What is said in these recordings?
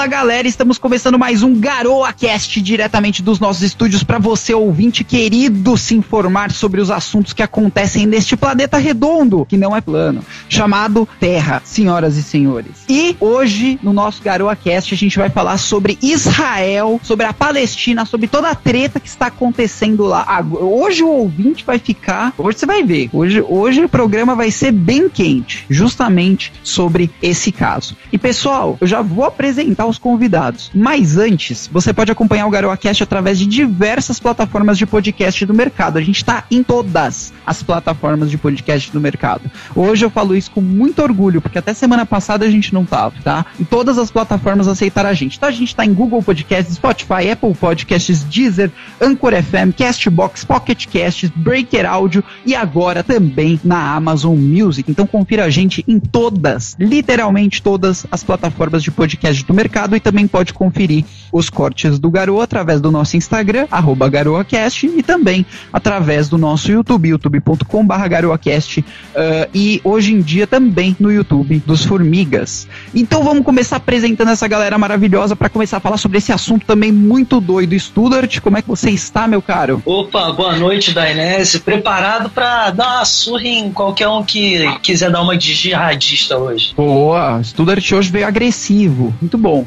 Fala galera, estamos começando mais um Garoa Cast diretamente dos nossos estúdios para você ouvinte querido se informar sobre os assuntos que acontecem neste planeta redondo, que não é plano, chamado Terra, senhoras e senhores. E hoje no nosso Garoa Cast a gente vai falar sobre Israel, sobre a Palestina, sobre toda a treta que está acontecendo lá. Hoje o ouvinte vai ficar, hoje você vai ver, hoje, hoje o programa vai ser bem quente, justamente sobre esse caso. E pessoal, eu já vou apresentar os convidados. Mas antes, você pode acompanhar o GaroaCast através de diversas plataformas de podcast do mercado. A gente está em todas as plataformas de podcast do mercado. Hoje eu falo isso com muito orgulho, porque até semana passada a gente não tava, tá? Em todas as plataformas aceitaram a gente. Então a gente tá em Google Podcasts, Spotify, Apple Podcasts, Deezer, Anchor FM, Castbox, Pocket Casts, Breaker Audio e agora também na Amazon Music. Então confira a gente em todas, literalmente todas as plataformas de podcast do mercado e também pode conferir os cortes do Garoa através do nosso Instagram, arroba GaroaCast, e também através do nosso YouTube, youtube.com.br GaroaCast, uh, e hoje em dia também no YouTube dos Formigas. Então vamos começar apresentando essa galera maravilhosa para começar a falar sobre esse assunto também muito doido. Studart, como é que você está, meu caro? Opa, boa noite, Dainese. Preparado para dar uma surra em qualquer um que quiser dar uma de jihadista hoje. Boa, Studart hoje veio agressivo. Muito bom.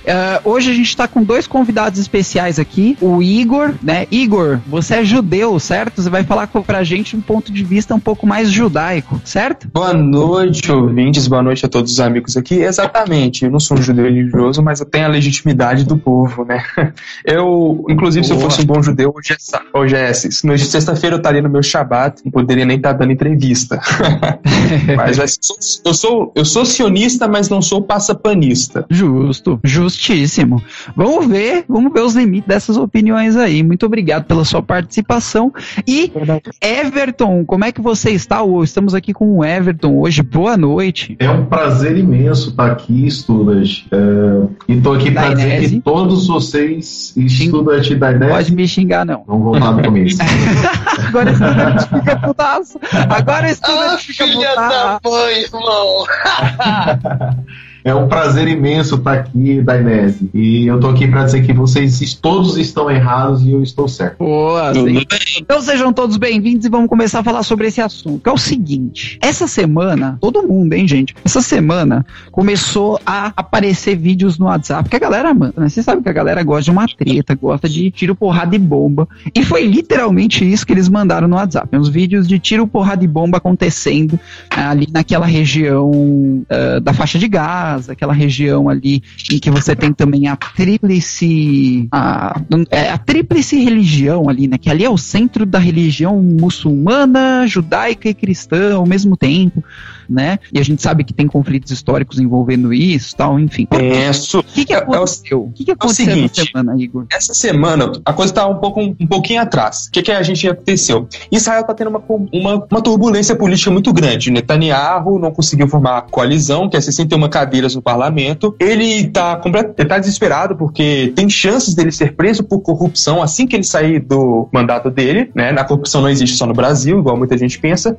Uh, hoje a gente está com dois convidados especiais aqui. O Igor, né? Igor, você é judeu, certo? Você vai falar pra gente um ponto de vista um pouco mais judaico, certo? Boa noite, ouvintes. Boa noite a todos os amigos aqui. Exatamente. Eu não sou um judeu religioso, mas eu tenho a legitimidade do povo, né? Eu, inclusive, Boa. se eu fosse um bom judeu, hoje é, hoje é sexta-feira eu estaria no meu Shabat, não poderia nem estar dando entrevista. mas eu sou, eu sou sionista, mas não sou passapanista. Justo, justíssimo. Vamos ver, vamos ver os limites dessas opiniões aí. Muito obrigado pela sua participação. E Everton, como é que você está? Estamos aqui com o Everton hoje. Boa noite. É um prazer imenso estar aqui, Estudas. É, e estou aqui para dizer que todos vocês, Estudas da Inés. Pode me xingar, não. Vamos voltar no começo. Agora Estudas fica putaço. Agora Estudas ah, fica putaço. Da mãe, irmão. É um prazer imenso estar aqui, Dainese. E eu tô aqui para dizer que vocês todos estão errados e eu estou certo. Boa, sim. Então sejam todos bem-vindos e vamos começar a falar sobre esse assunto. Que é o seguinte: essa semana, todo mundo, hein, gente? Essa semana começou a aparecer vídeos no WhatsApp que a galera manda, né? Você sabe que a galera gosta de uma treta, gosta de tiro, porrada e bomba. E foi literalmente isso que eles mandaram no WhatsApp. Uns vídeos de tiro, porrada e bomba acontecendo ali naquela região uh, da faixa de gás aquela região ali em que você tem também a tríplice a, é, a tríplice religião ali, né? Que ali é o centro da religião muçulmana, judaica e cristã ao mesmo tempo né? E a gente sabe que tem conflitos históricos envolvendo isso tal, enfim. Isso. O que, que aconteceu? o que, que aconteceu é seguinte, essa semana, Igor? Essa semana, a coisa tá um pouco um pouquinho atrás. O que, que a gente aconteceu? Israel tá tendo uma, uma, uma turbulência política muito grande. Netanyahu não conseguiu formar coalizão, que é 61 cadeiras no parlamento. Ele tá, ele tá desesperado porque tem chances dele ser preso por corrupção assim que ele sair do mandato dele, né? A corrupção não existe só no Brasil, igual muita gente pensa.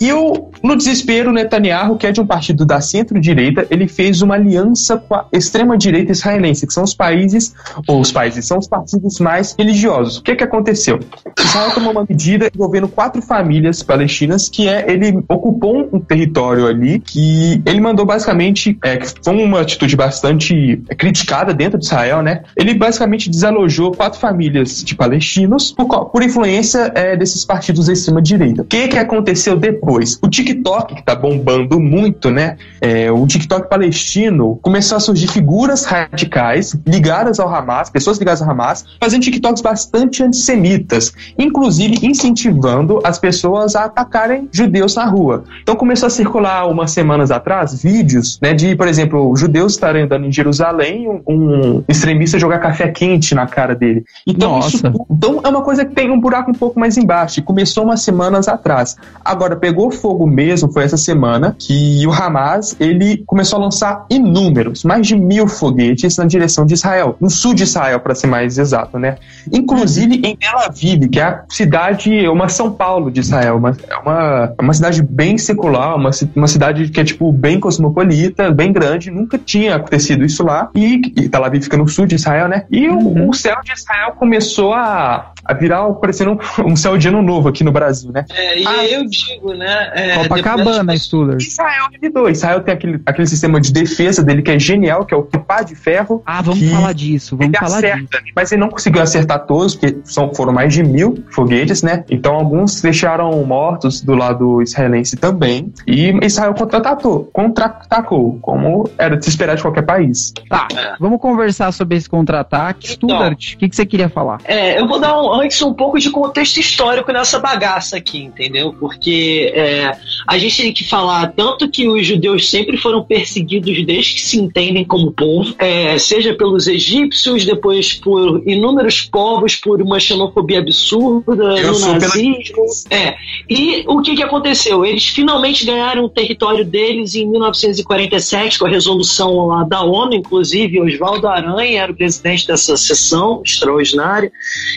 E o, no desespero, Netanyahu Netanyahu, que é de um partido da centro-direita, ele fez uma aliança com a extrema-direita israelense, que são os países, ou os países, são os partidos mais religiosos. O que, que aconteceu? Israel tomou uma medida envolvendo quatro famílias palestinas, que é, ele ocupou um território ali, que ele mandou basicamente, é, foi uma atitude bastante criticada dentro de Israel, né? Ele basicamente desalojou quatro famílias de palestinos por, por influência é, desses partidos da extrema-direita. O que, que aconteceu depois? O TikTok, que tá bombando bombando muito, né? É, o TikTok palestino começou a surgir figuras radicais ligadas ao Hamas, pessoas ligadas ao Hamas, fazendo TikToks bastante antissemitas, inclusive incentivando as pessoas a atacarem judeus na rua. Então começou a circular umas semanas atrás vídeos, né, de, por exemplo, judeus estarem andando em Jerusalém, um, um extremista jogar café quente na cara dele. Então, isso, então é uma coisa que tem um buraco um pouco mais embaixo. E começou umas semanas atrás. Agora pegou fogo mesmo, foi essa semana semana que o Hamas ele começou a lançar inúmeros, mais de mil foguetes na direção de Israel, no sul de Israel, para ser mais exato, né? Inclusive em Tel Aviv, que é a cidade, uma São Paulo de Israel, uma, é uma, é uma cidade bem secular, uma, uma cidade que é tipo bem cosmopolita, bem grande, nunca tinha acontecido isso lá. E, e Tel Aviv fica no sul de Israel, né? E uhum. o, o, céu de Israel começou a, a virar parecendo um, um, céu de ano novo aqui no Brasil, né? É, e ah, eu digo, né? É, Copacabana, Stuller. Israel revidou. Israel tem aquele, aquele sistema de defesa dele que é genial, que é o pá de ferro. Ah, vamos falar disso, vamos falar acerta, disso. Mas ele não conseguiu acertar todos, porque são, foram mais de mil foguetes, né? Então alguns deixaram mortos do lado israelense também. E Israel contra-atacou, contra-atacou, como era de se esperar de qualquer país. Tá, é. vamos conversar sobre esse contra-ataque. Então, Studart, o que, que você queria falar? É, eu vou dar um, antes um pouco de contexto histórico nessa bagaça aqui, entendeu? Porque é, a gente tem que falar tanto que os judeus sempre foram perseguidos desde que se entendem como povo, é, seja pelos egípcios, depois por inúmeros povos, por uma xenofobia absurda, eu no nazismo. Pela... É. E o que, que aconteceu? Eles finalmente ganharam o território deles em 1947, com a resolução lá da ONU, inclusive Oswaldo Aranha era o presidente dessa sessão extraordinária.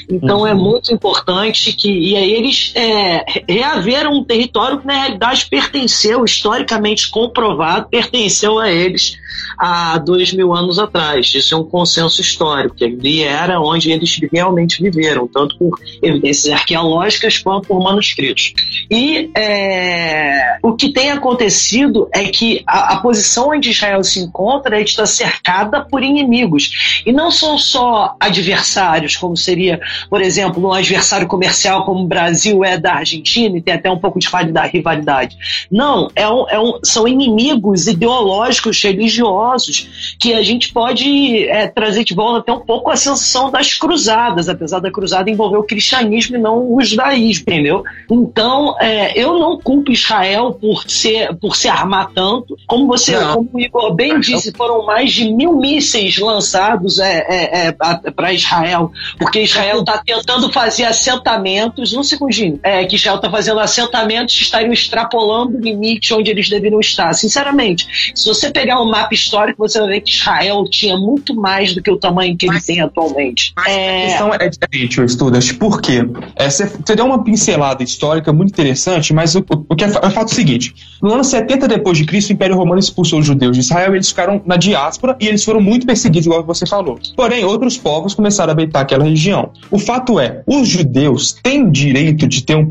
Então é uhum. é muito importante que. E aí eles é, reaveram um território que na realidade pertenceu, historicamente comprovado, pertenceu a eles há dois mil anos atrás. Isso é um consenso histórico, que ali era onde eles realmente viveram, tanto por evidências arqueológicas quanto por manuscritos. E é, o que tem acontecido é que a, a posição onde Israel se encontra é está cercada por inimigos. E não são só adversários, como seria, por exemplo, um adversário comercial como o Brasil é da Argentina, e tem até um pouco de rivalidade. Não, é um, é um, são inimigos ideológicos, religiosos, que a gente pode é, trazer de volta até um pouco a sensação das cruzadas, apesar da cruzada envolver o cristianismo e não o judaísmo, entendeu? Então, é, eu não culpo Israel por, ser, por se armar tanto. Como você, não. como o Igor bem disse, foram mais de mil mísseis lançados é, é, é para Israel, porque Israel está tentando fazer assentamentos, um segundinho, é, que Israel está fazendo assentamentos que estariam extrapolando o limite onde eles deveriam estar. Sinceramente, se você pegar um mapa histórico, você vai ver que Israel tinha muito mais do que o tamanho que ele tem atualmente. Mas é... a questão é diferente, Estudas, por quê? É, você, você deu uma pincelada histórica muito interessante, mas o, o, o que é, é o fato seguinte: no ano 70 depois de Cristo, o Império Romano expulsou os judeus de Israel, eles ficaram na diáspora e eles foram muito perseguidos, igual você falou. Porém, outros povos começaram a habitar aquela região. O fato é, os judeus têm direito de ter um,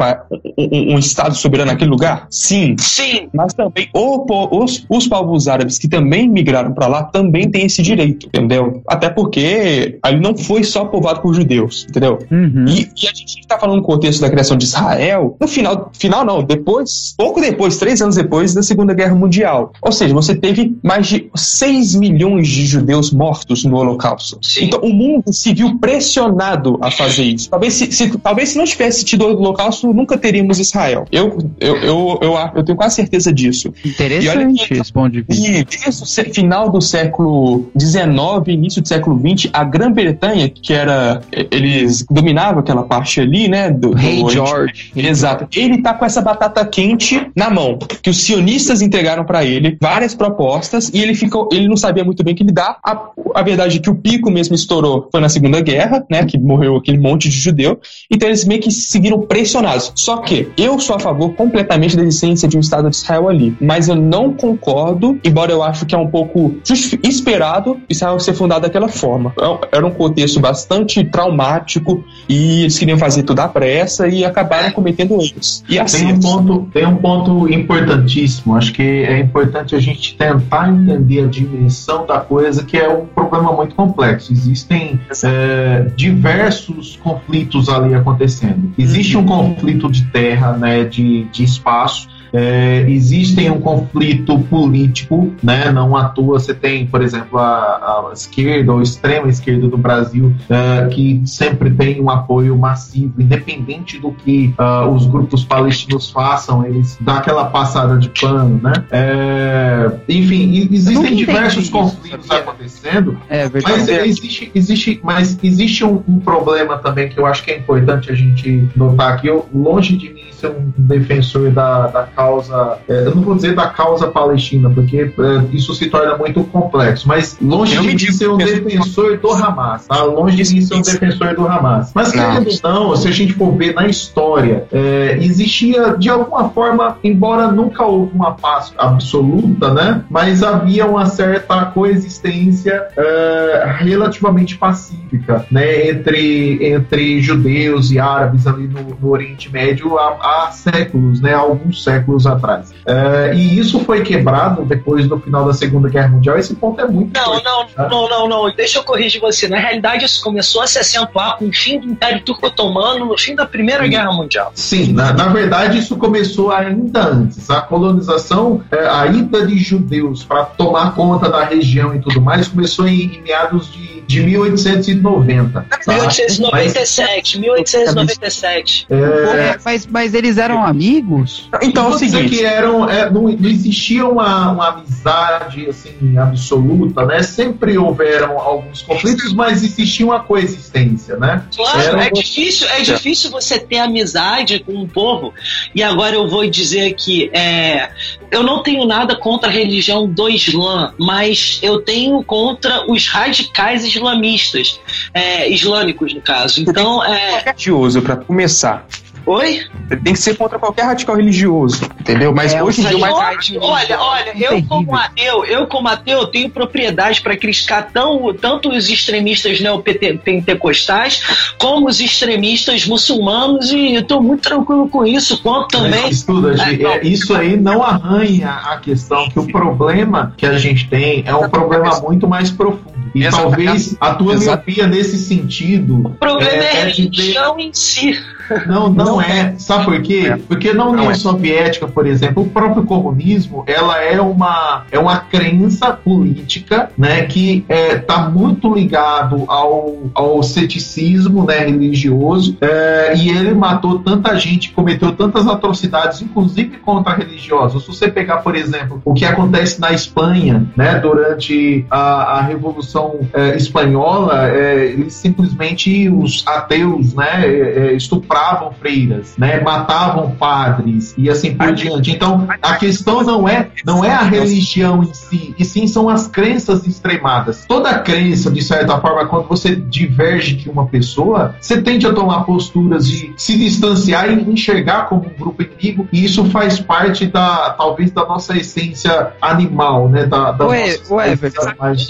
um, um Estado soberano naquele lugar? Sim. Sim. Mas também o, os, os povos árabes que também migraram para lá também têm esse direito, entendeu? Até porque ali não foi só povoado por judeus, entendeu? Uhum. E, e, a gente está falando no contexto da criação de Israel, no final, final não, depois, pouco depois, três anos depois da Segunda Guerra Mundial. Ou seja, você teve mais de 6 milhões de judeus mortos no Holocausto. Sim. Então o mundo se viu pressionado a fazer isso. Talvez se, se, talvez se não tivesse tido o Holocausto, nunca teríamos Israel. Eu, eu, eu, eu, eu tenho quase certeza disso. Interessante esse ponto de vista. E desde o final do século XIX, início do século XX, a Grã-Bretanha, que era. Eles dominavam aquela parte ali, né? Do, Rei hey George. Exato. Ele tá com essa batata quente na mão, que os sionistas entregaram para ele várias propostas e ele ficou. Ele não sabia muito bem o que lidar. A, a verdade é que o pico mesmo estourou foi na Segunda Guerra, né? Que morreu aquele monte de judeu. Então eles meio que seguiram pressionados. Só que eu sou a favor completamente da existência de um Estado de Israel ali. Mas eu não concordo, embora eu acho que é um pouco esperado Israel ser fundado daquela forma. É era um contexto bastante traumático e eles queriam fazer tudo à pressa e acabaram cometendo erros. E assim, tem um ponto, tem um ponto importantíssimo. Acho que é importante a gente tentar entender a dimensão da coisa, que é um problema muito complexo. Existem é, diversos conflitos ali acontecendo. Existe um uhum. conflito de terra, né, de, de espaço é, existe um conflito político, né? Não à toa você tem, por exemplo, a, a esquerda ou a extrema esquerda do Brasil é, que sempre tem um apoio massivo, independente do que uh, os grupos palestinos façam, eles dão aquela passada de pano, né? É, enfim, existem diversos conflitos acontecendo, é, mas existe, existe, mas existe um, um problema também que eu acho que é importante a gente notar aqui. Eu, longe de mim ser um defensor da, da causa, é, eu não vou dizer da causa palestina, porque é, isso se torna muito complexo, mas longe de mim ser um defensor do Hamas, tá? Longe de mim ser um defensor do Hamas. Mas querendo ou não, se a gente for ver na história, é, existia de alguma forma, embora nunca houve uma paz absoluta, né? Mas havia uma certa coexistência é, relativamente pacífica, né? Entre, entre judeus e árabes ali no, no Oriente Médio há, há, séculos, né? Alguns séculos atrás. É, e isso foi quebrado depois do final da Segunda Guerra Mundial. Esse ponto é muito não, não, tá? não, não, não. Deixa eu corrigir você. Na realidade, isso começou a se acentuar com o fim do Império Turco-Otomano no fim da Primeira Sim. Guerra Mundial. Sim, na, na verdade, isso começou ainda antes. A colonização, é, a ida de judeus para tomar conta da região e tudo mais, começou em, em meados de de 1890. Tá? 1897, 1897. É... Mas, mas eles eram amigos? Então, é o seguinte... que eram, é, não, não, existia uma, uma amizade assim, absoluta, né? Sempre houveram alguns conflitos, mas existia uma coexistência, né? Claro, Era é, difícil, é difícil você ter amizade com um povo. E agora eu vou dizer que é, eu não tenho nada contra a religião do Islã, mas eu tenho contra os radicais islamistas, é, islâmicos no caso. Então, é. Religioso, para começar. Oi? Tem que ser contra qualquer radical religioso, entendeu? Mas é, hoje em dia mais Olha, olha, eu como ateu, eu como ateu tenho propriedade para criticar tão, tanto os extremistas neopentecostais como os extremistas muçulmanos e eu tô muito tranquilo com isso, quanto também. Estuda, é, é, isso aí não arranha a questão que o problema que a gente tem é um problema muito mais profundo. E Exato. talvez a tua miopia nesse sentido. O problema é, é a religião em si. Não, não, não é. Sabe por quê? É. Porque na União é. Soviética, por exemplo, o próprio comunismo, ela é uma, é uma crença política, né, que está é, tá muito ligado ao, ao ceticismo, né, religioso, é, e ele matou tanta gente, cometeu tantas atrocidades, inclusive contra religiosos. Se você pegar, por exemplo, o que acontece na Espanha, né, durante a, a Revolução é, Espanhola, é, eles simplesmente, os ateus, né, é, estupraram estupravam freiras, né, matavam padres e assim por diante. Então, a questão não é não é a religião em si, e sim são as crenças extremadas. Toda crença, de certa forma, quando você diverge de uma pessoa, você tende a tomar posturas de se distanciar e enxergar como um grupo inimigo, e isso faz parte da talvez da nossa essência animal, né, da, da ué, ué, mas,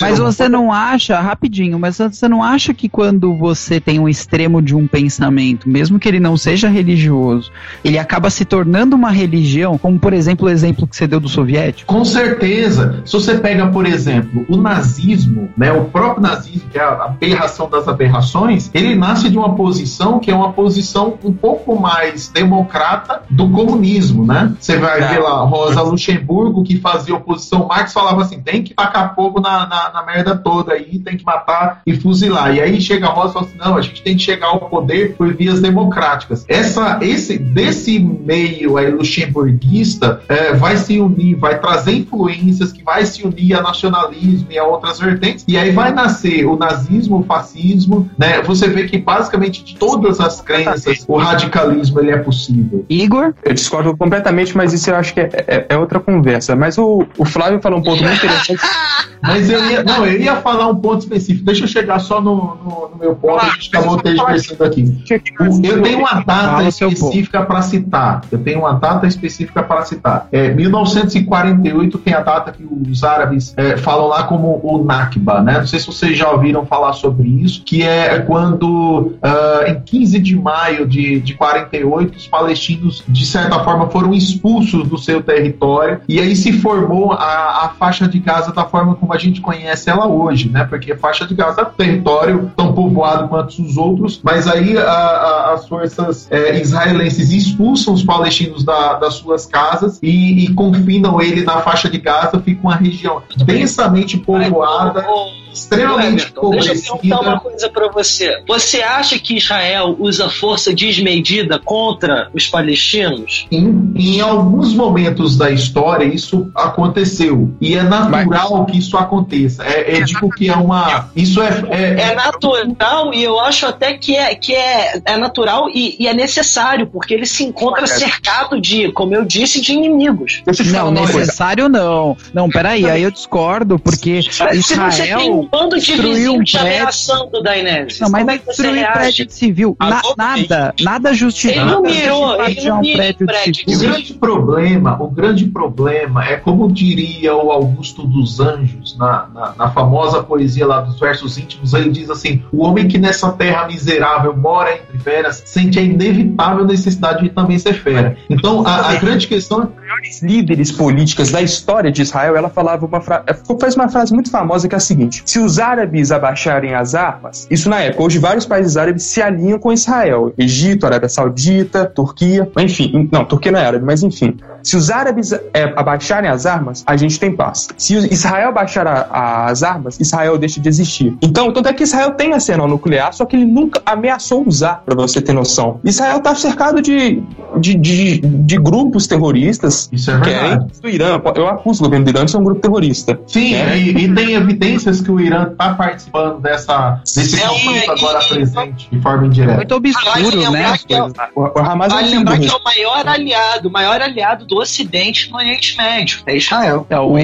mas você não acha, rapidinho, mas você não acha que quando você tem um extremo de um pensamento mesmo que ele não seja religioso, ele acaba se tornando uma religião, como por exemplo o exemplo que você deu do soviético? Com certeza. Se você pega, por exemplo, o nazismo, né, o próprio nazismo, que é a aberração das aberrações, ele nasce de uma posição que é uma posição um pouco mais democrata do comunismo, né? Você vai ver lá Rosa Luxemburgo, que fazia oposição, Marx falava assim, tem que tacar fogo na, na, na merda toda aí, tem que matar e fuzilar. E aí chega a Rosa e fala assim, não, a gente tem que chegar ao poder por via vias democráticas. Essa, esse, desse meio aí, luxemburguista é, vai se unir, vai trazer influências que vai se unir a nacionalismo e a outras vertentes, e aí vai nascer o nazismo, o fascismo, né? Você vê que basicamente de todas as crenças o radicalismo ele é possível. Igor? Eu discordo completamente, mas isso eu acho que é, é, é outra conversa. Mas o, o Flávio falou um ponto muito interessante. mas eu ia, não, eu ia falar um ponto específico. Deixa eu chegar só no, no, no meu ponto, a gente acabou tergiversando aqui. Eu tenho uma data específica para citar. Eu tenho uma data específica para citar. É, 1948 tem a data que os árabes é, falam lá como o Nakba, né? Não sei se vocês já ouviram falar sobre isso, que é quando uh, em 15 de maio de, de 48 os palestinos de certa forma foram expulsos do seu território e aí se formou a, a faixa de Gaza da forma como a gente conhece ela hoje, né? Porque a faixa de Gaza é um território tão povoado quanto os outros, mas aí a, a as forças é, israelenses expulsam os palestinos da, das suas casas e, e, confinam ele na faixa de Gaza, fica uma região densamente povoada. Extremamente Everton, Deixa eu perguntar uma coisa para você. Você acha que Israel usa força desmedida contra os palestinos? Em, em alguns momentos da história isso aconteceu e é natural Mas... que isso aconteça. É, é digo que é uma, isso é, é, é natural e eu acho até que é que é, é natural e, e é necessário porque ele se encontra cercado de, como eu disse, de inimigos. Não, necessário não. Não, peraí, aí eu discordo porque Israel um bando de um prédio... ameaçando Daenerys, não, mas como é destruir prédio civil, Na, nada, nada justifica. Ele não mirou, ele não um prédio, prédio civil. O grande problema, o grande problema é como diria o Augusto dos Anjos na, na, na famosa poesia lá dos versos íntimos, ele diz assim: o homem que nessa terra miserável mora entre feras sente a inevitável necessidade de também ser fera. Então, a, a grande questão é líderes políticas da história de Israel, ela falava uma frase, faz uma frase muito famosa que é a seguinte: se os árabes abaixarem as armas, isso na época, hoje vários países árabes se alinham com Israel, Egito, Arábia Saudita, Turquia, enfim, não, Turquia não é árabe, mas enfim, se os árabes é, abaixarem as armas, a gente tem paz. Se Israel abaixar a, as armas, Israel deixa de existir. Então, tanto é que Israel tem arsenal nuclear, só que ele nunca ameaçou usar, para você ter noção. Israel está cercado de, de, de, de, grupos terroristas. Isso é verdade. do Irã. Eu acuso o governo do Irã de ser um grupo terrorista. Sim, é. e, e, tem evidências que o Irã está participando dessa, desse conflito agora presente, de forma indireta. Muito obscuro, né? É, o, o Hamas é lembrar que é o maior aliado, o maior aliado do Ocidente no Oriente Médio, é Israel. É, o,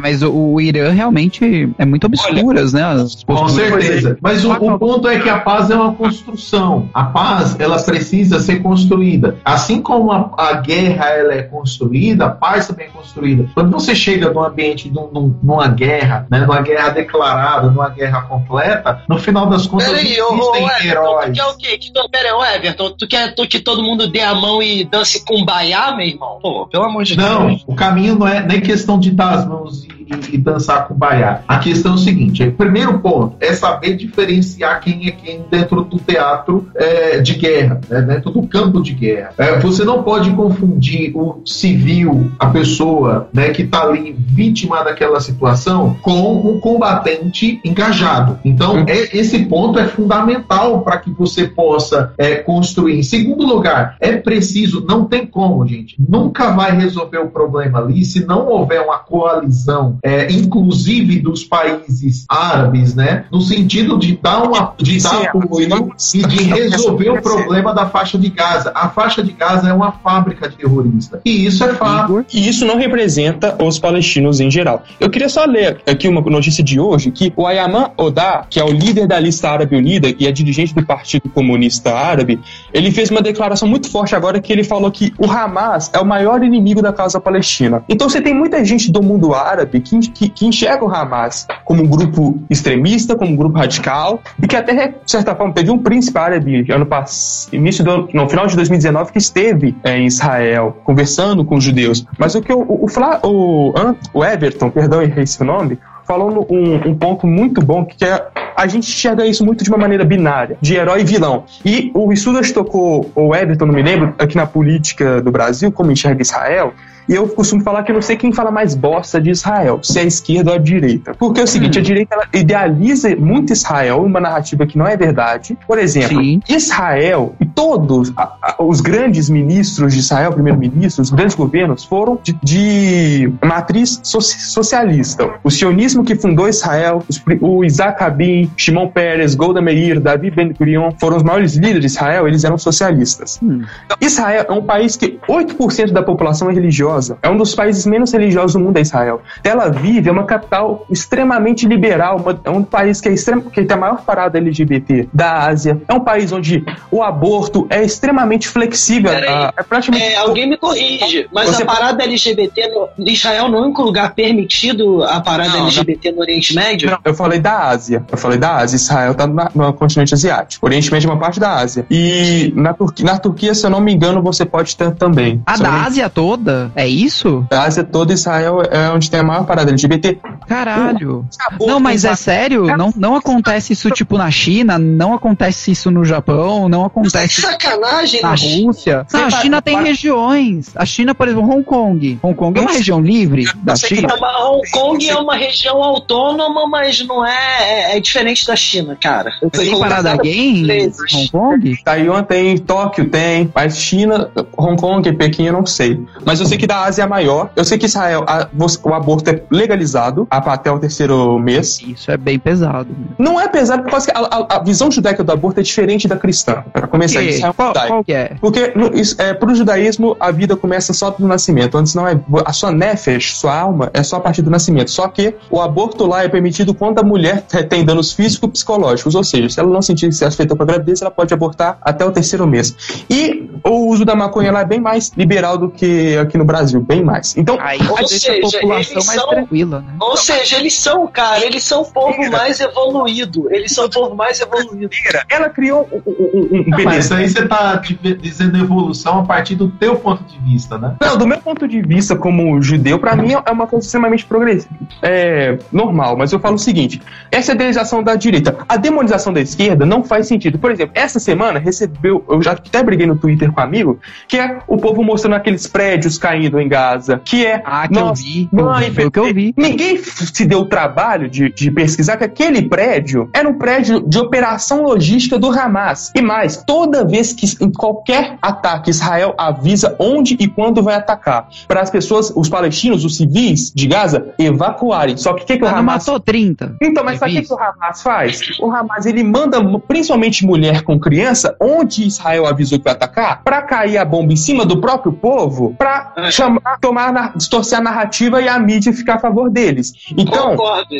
mas o, o, Irã realmente é muito obscuras, Olha, né? com certeza. Mas o, o, ponto é que a paz é uma construção. A paz, ela precisa ser construída. Assim como a, a guerra ela é construída, a paz também é construída. Quando você chega num ambiente, num, num, numa guerra, né, numa guerra declarada, numa guerra completa, no final das contas Peraí, existem ô, ô, heróis. Tu quer o quê? Que, pera aí, Everton, tu quer que todo mundo dê a mão e dance com baiá, meu irmão? Pô, pelo amor de não, Deus. Não, o caminho não é nem questão de dar as mãos e, e, dançar com baiá. A questão é o seguinte: o primeiro ponto é saber diferenciar quem é quem dentro do teatro é, de guerra, né, dentro do campo de guerra. É, você não pode confundir o civil, a pessoa né, que está ali vítima daquela situação, com o combatente engajado. Então, é, esse ponto é fundamental para que você possa é, construir. Em segundo lugar, é preciso, não tem como, gente, nunca vai resolver o problema ali se não houver uma coalizão, é, inclusive dos países árabes, né, no sentido de dar, uma, de dar apoio e de resolver o problema da faixa de Gaza. A faixa de Gaza é uma fábrica terrorista. E isso é fato. E isso não representa os palestinos em geral. Eu queria só ler aqui uma notícia de hoje que o Ayaman Oda, que é o líder da lista árabe unida e é dirigente do Partido Comunista Árabe, ele fez uma declaração muito forte agora que ele falou que o Hamas é o maior inimigo da causa palestina. Então você tem muita gente do mundo árabe que, que, que enxerga o Hamas como um grupo extremista, como um grupo radical, e que até, de certa forma, teve um príncipe árabe ano passado, início do, no final de 2019 que esteve é, em Israel conversando com os judeus. Mas o que o, o, o, o Everton, perdão, errei esse nome, falou um, um, ponto muito bom que é a gente enxerga isso muito de uma maneira binária, de herói e vilão. E o Estudas tocou, ou Everton, não me lembro, aqui na política do Brasil, como enxerga Israel, e eu costumo falar que eu não sei quem fala mais bosta de Israel, se é a esquerda ou a direita. Porque é o seguinte, hum. a direita ela idealiza muito Israel, uma narrativa que não é verdade. Por exemplo, Sim. Israel e todos a, a, os grandes ministros de Israel, primeiro-ministros, os grandes governos, foram de, de matriz so, socialista. O sionismo que fundou Israel, os, o Isaac Rabin, Shimon Peres, Golda Meir, Davi Ben-Gurion, foram os maiores líderes de Israel, eles eram socialistas. Hum. Israel é um país que 8% da população é religiosa religiosa. É um dos países menos religiosos do mundo, é Israel. Tel Aviv é uma capital extremamente liberal, uma, é um país que, é extremo, que tem a maior parada LGBT da Ásia. É um país onde o aborto é extremamente flexível. A, é praticamente... É, alguém me corrige, mas Você... a parada LGBT no Israel não é um lugar permitido a parada não, LGBT não. no Oriente Médio? Não, eu falei da Ásia. Eu falei da Ásia. Israel está no continente asiático. O Oriente Médio é uma parte da Ásia. E na, Turquia, na Turquia, se eu não me engano, você pode ter também. A da Ásia toda? É isso? A Ásia toda, Israel é onde tem a maior parada LGBT. Caralho. Não, mas é sério? Não, não acontece isso tipo na China, não acontece isso no Japão, não acontece Sacanagem, na? Rússia. Não, a Você China tem regiões. A China, por exemplo, Hong Kong. Hong Kong é uma região livre da China. Mas Hong Kong é uma região autônoma, mas não é. É, é diferente da China, cara. Tem parada gay em. Hong Kong? Taiwan tem, Tóquio tem, mas China, Hong Kong e Pequim eu não sei. Mas eu sei que da Ásia é maior. Eu sei que Israel, a- o aborto é legalizado até o terceiro mês. Isso é bem pesado. mesmo. Não é pesado, porque a, a- a visão judaica do aborto é diferente da cristã. Para começar, isso é qual, é? Porque no, isso, é, pro judaísmo a vida começa só do nascimento. Antes não é. A sua nefesh, sua alma, é só a partir do nascimento. Só que o aborto lá é permitido quando a mulher te- tem danos físicos e psicológicos. Ou seja, se ela não sentir que se afetou com a gravidez, ela pode abortar até o terceiro mês. E o uso da maconha lá é bem mais liberal do que aqui no Brasil, bem mais. Então, Aí Ou seja, a população eles mais são- tranquila, né? Ou seja, eles são, cara, eles são o povo mais evoluído. Eles são o povo mais evoluído. ela criou um, um, um, Mas beleza. isso aí você tá dizendo evolução a partir do teu ponto de vista, né? Não, do meu ponto de vista como judeu, pra mim é uma coisa extremamente progressiva. É normal, mas eu falo o seguinte: essa idealização da direita, a demonização da esquerda não faz sentido. Por exemplo, essa semana recebeu, eu já até briguei no Twitter com um amigo, que é o povo mostrando aqueles prédios caindo em Gaza, que é. Ah, que nossa, eu vi. mãe, Foi o que eu vi. Ninguém se deu o trabalho de, de pesquisar que aquele prédio era um prédio de operação logística do Hamas. E mais, toda vez que em qualquer ataque Israel avisa onde e quando vai atacar, para as pessoas, os palestinos, os civis de Gaza, evacuarem. Só que o que, que o Ah, não Hamas matou 30. então, mas sabe o que, que o Hamas faz? O Hamas ele manda principalmente mulher com criança, onde Israel avisou que vai atacar, pra cair a bomba em cima do próprio povo, pra É. chamar, tomar, distorcer a narrativa e a mídia ficar a favor deles. Então, Concordo.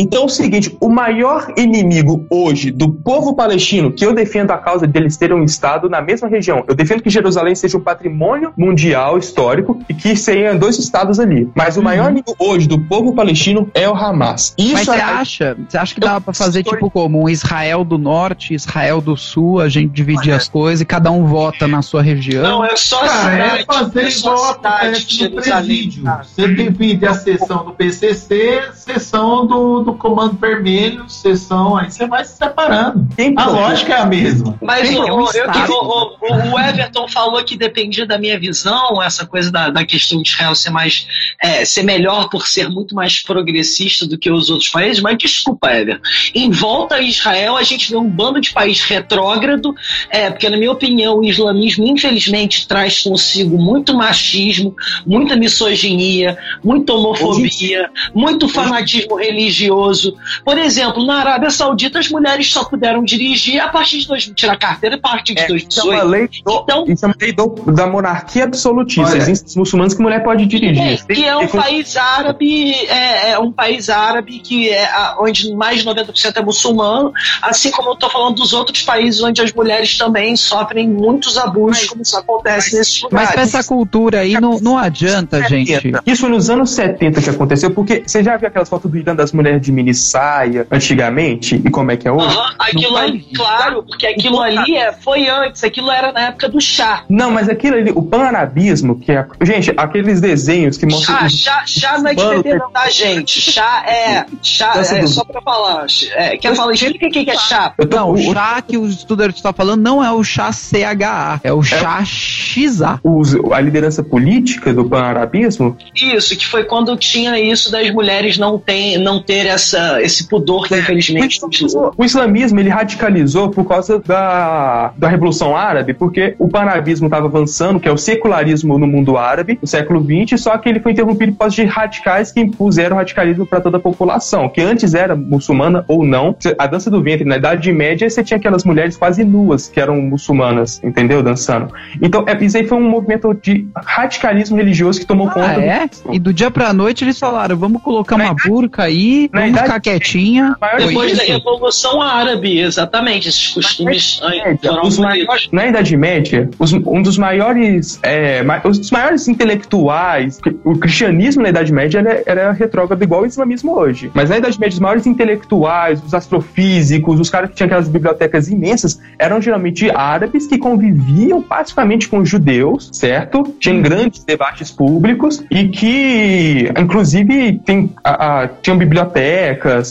Então é o seguinte: o maior inimigo hoje do povo palestino, que eu defendo a causa deles terem um Estado na mesma região, eu defendo que Jerusalém seja um patrimônio mundial histórico e que seriam dois estados ali. Mas o maior inimigo hoje do povo palestino é o Hamas. Isso Mas você é- acha? Você acha que Eu- dava pra fazer Estou- tipo como um Israel do norte, Israel do sul, a gente dividir as coisas e cada um vota na sua região? Não, é só Cara, é cidade. fazer é só igual a cidade acontece de no presídio. Você divide a sessão do PCC, sessão do, do Comando Vermelho, sessão, aí você vai se separando. Quem A lógica é a mesma. Mas Tem o, um eu- o- o Everton falou que dependia da minha visão, essa coisa da, da questão de Israel ser mais é, ser melhor por ser muito mais progressista do que os outros países, mas desculpa, Everton. Em volta a Israel, a gente vê um bando de país retrógrado, é, porque, na minha opinião, o islamismo, infelizmente, traz consigo muito machismo, muita misoginia, muita homofobia, muito fanatismo religioso. Por exemplo, na Arábia Saudita, as mulheres só puderam dirigir a partir de dois, tirar carteira a partir de É, isso é uma 2018. lei, do, Então- isso é uma lei do- da monarquia absolutista. Olha. Existem os muçulmanos que mulher pode dirigir. É, que é um país árabe, é, é um país árabe que é a- onde mais de 90% é muçulmano, assim como eu estou falando dos outros países onde as mulheres também sofrem muitos abusos, como isso acontece nesses Mas lugares. pra essa cultura aí não, não adianta, gente. 70. Isso foi nos anos 70 que aconteceu, porque você já viu aquelas fotos do Irã das mulheres de mini saia antigamente e como é que é hoje? Aham, aquilo Não ali, claro, porque aquilo ali é, foi antes, aquilo era na época do chá. Não, mas aquilo ali, o panarabismo, que é. Gente, aqueles desenhos que mostram. Chá, chá, chá não é de não, tá, gente? Chá é. Chá é só pra falar. É, quer falar? Explica o que que é chá. Tô- Não, o chá que o estudante está falando não é o chá CHA, é o chá XA. os- a liderança política do panarabismo Isso, que foi quando tinha isso das mulheres não, tem, não ter essa, esse pudor que O infelizmente. islamismo, o islamismo, ele radicalizou por causa da, da Revolução Árabe, porque o panarabismo estava avançando, que é o secularismo no mundo árabe, no século XX, só que ele foi interrompido por causa de radicais que impuseram o radicalismo para toda a população, que antes era muçulmana ou não. A dança do ventre, na Idade Média, você tinha aquelas mulheres quase nuas que eram muçulmanas, entendeu? Dançando. Então, é, isso aí foi um movimento de radicalismo religioso que tomou Ah, conta do é? E do dia pra noite eles falaram, vamos colocar uma burca aí, Na vamos idade- ficar quietinha. Depois da. Revolução Árabe, exatamente. Esses costumes foram os maiores- na Idade Média, os- um dos maiores, é, ma- os maiores intelectuais, o cristianismo na Idade Média era, era retrógrado igual o islamismo hoje. Mas na Idade Média, os maiores intelectuais, os astrofísicos, os caras que tinham aquelas bibliotecas imensas, eram geralmente árabes que conviviam pacificamente com os judeus, certo? Tinham grandes debates públicos e que, inclusive, tem, a- a- tinham bibliotecas,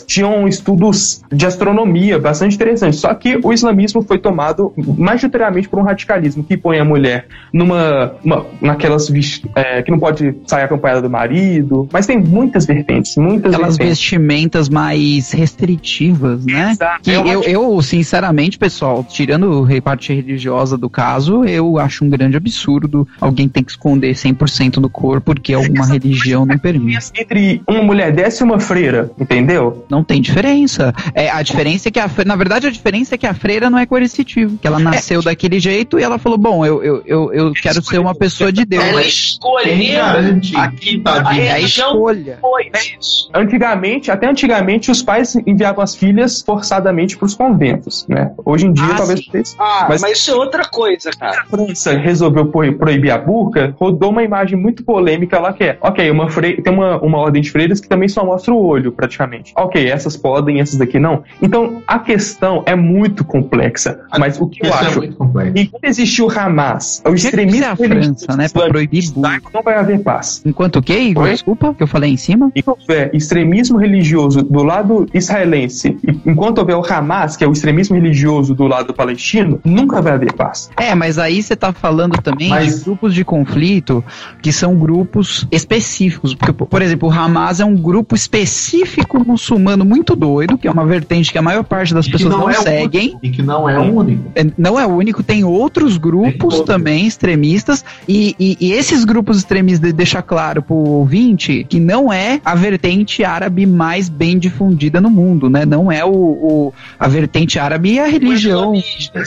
tinham estudos de astronomia bastante interessantes. Só que o islamismo foi tomado majoritariamente por um radicalismo que põe a mulher numa, uma- naquelas é, que não pode sair acompanhada do marido, mas tem muitas vertentes, muitas Aquelas vertentes. vestimentas mais restritivas, né? Exato. Que uma- eu, eu, sinceramente, pessoal, tirando a parte religiosa do caso, eu acho um grande absurdo alguém ter que esconder 100% do corpo porque alguma religião não permite. entre uma mulher dessa e uma freira, entendeu? Não tem diferença. É, a diferença é que a na verdade a diferença é que a freira não é coercitiva, que ela nasceu daquele jeito e ela falou: "Bom, eu, eu, eu, eu quero ser uma pessoa de Deus". Ela escolheu garante a, que a é a religião escolha. foi isso. Antigamente, até antigamente, os pais enviavam as filhas forçadamente para os conventos, né? Hoje em dia, Ah, talvez sim. Ah, Mas- mas, isso é outra coisa, cara. a França resolveu pro- proibir a burca, rodou uma imagem muito polêmica lá que é, ok, uma fre... tem uma, uma ordem de freiras que também só mostra o olho, praticamente. Ok, essas podem, essas daqui não. Então, a questão é muito complexa, mas o que eu é acho... muito complexo. Enquanto existiu o Hamas, o que ser extremismo a França, né, pra proibir burca. não vai haver paz. Enquanto o quê, Igor? Oi? Desculpa, que eu falei em cima. Enquanto houver extremismo religioso do lado israelense, enquanto houver o Hamas, que é o extremismo religioso do lado palestino, nunca vai haver paz. É, mas aí você tá falando também Mas- de grupos de conflito que são grupos específicos. Porque, por exemplo, o Hamas é um grupo específico muçulmano muito doido, que é uma vertente que a maior parte das E pessoas não, é o seguem. único, E que não é o único. É, Não é o único, tem outros grupos Tem também extremistas, e, e- e esses grupos extremistas deixa claro pro ouvinte que não é a vertente árabe mais bem difundida no mundo, né? Não é o, o- a vertente árabe e a religião.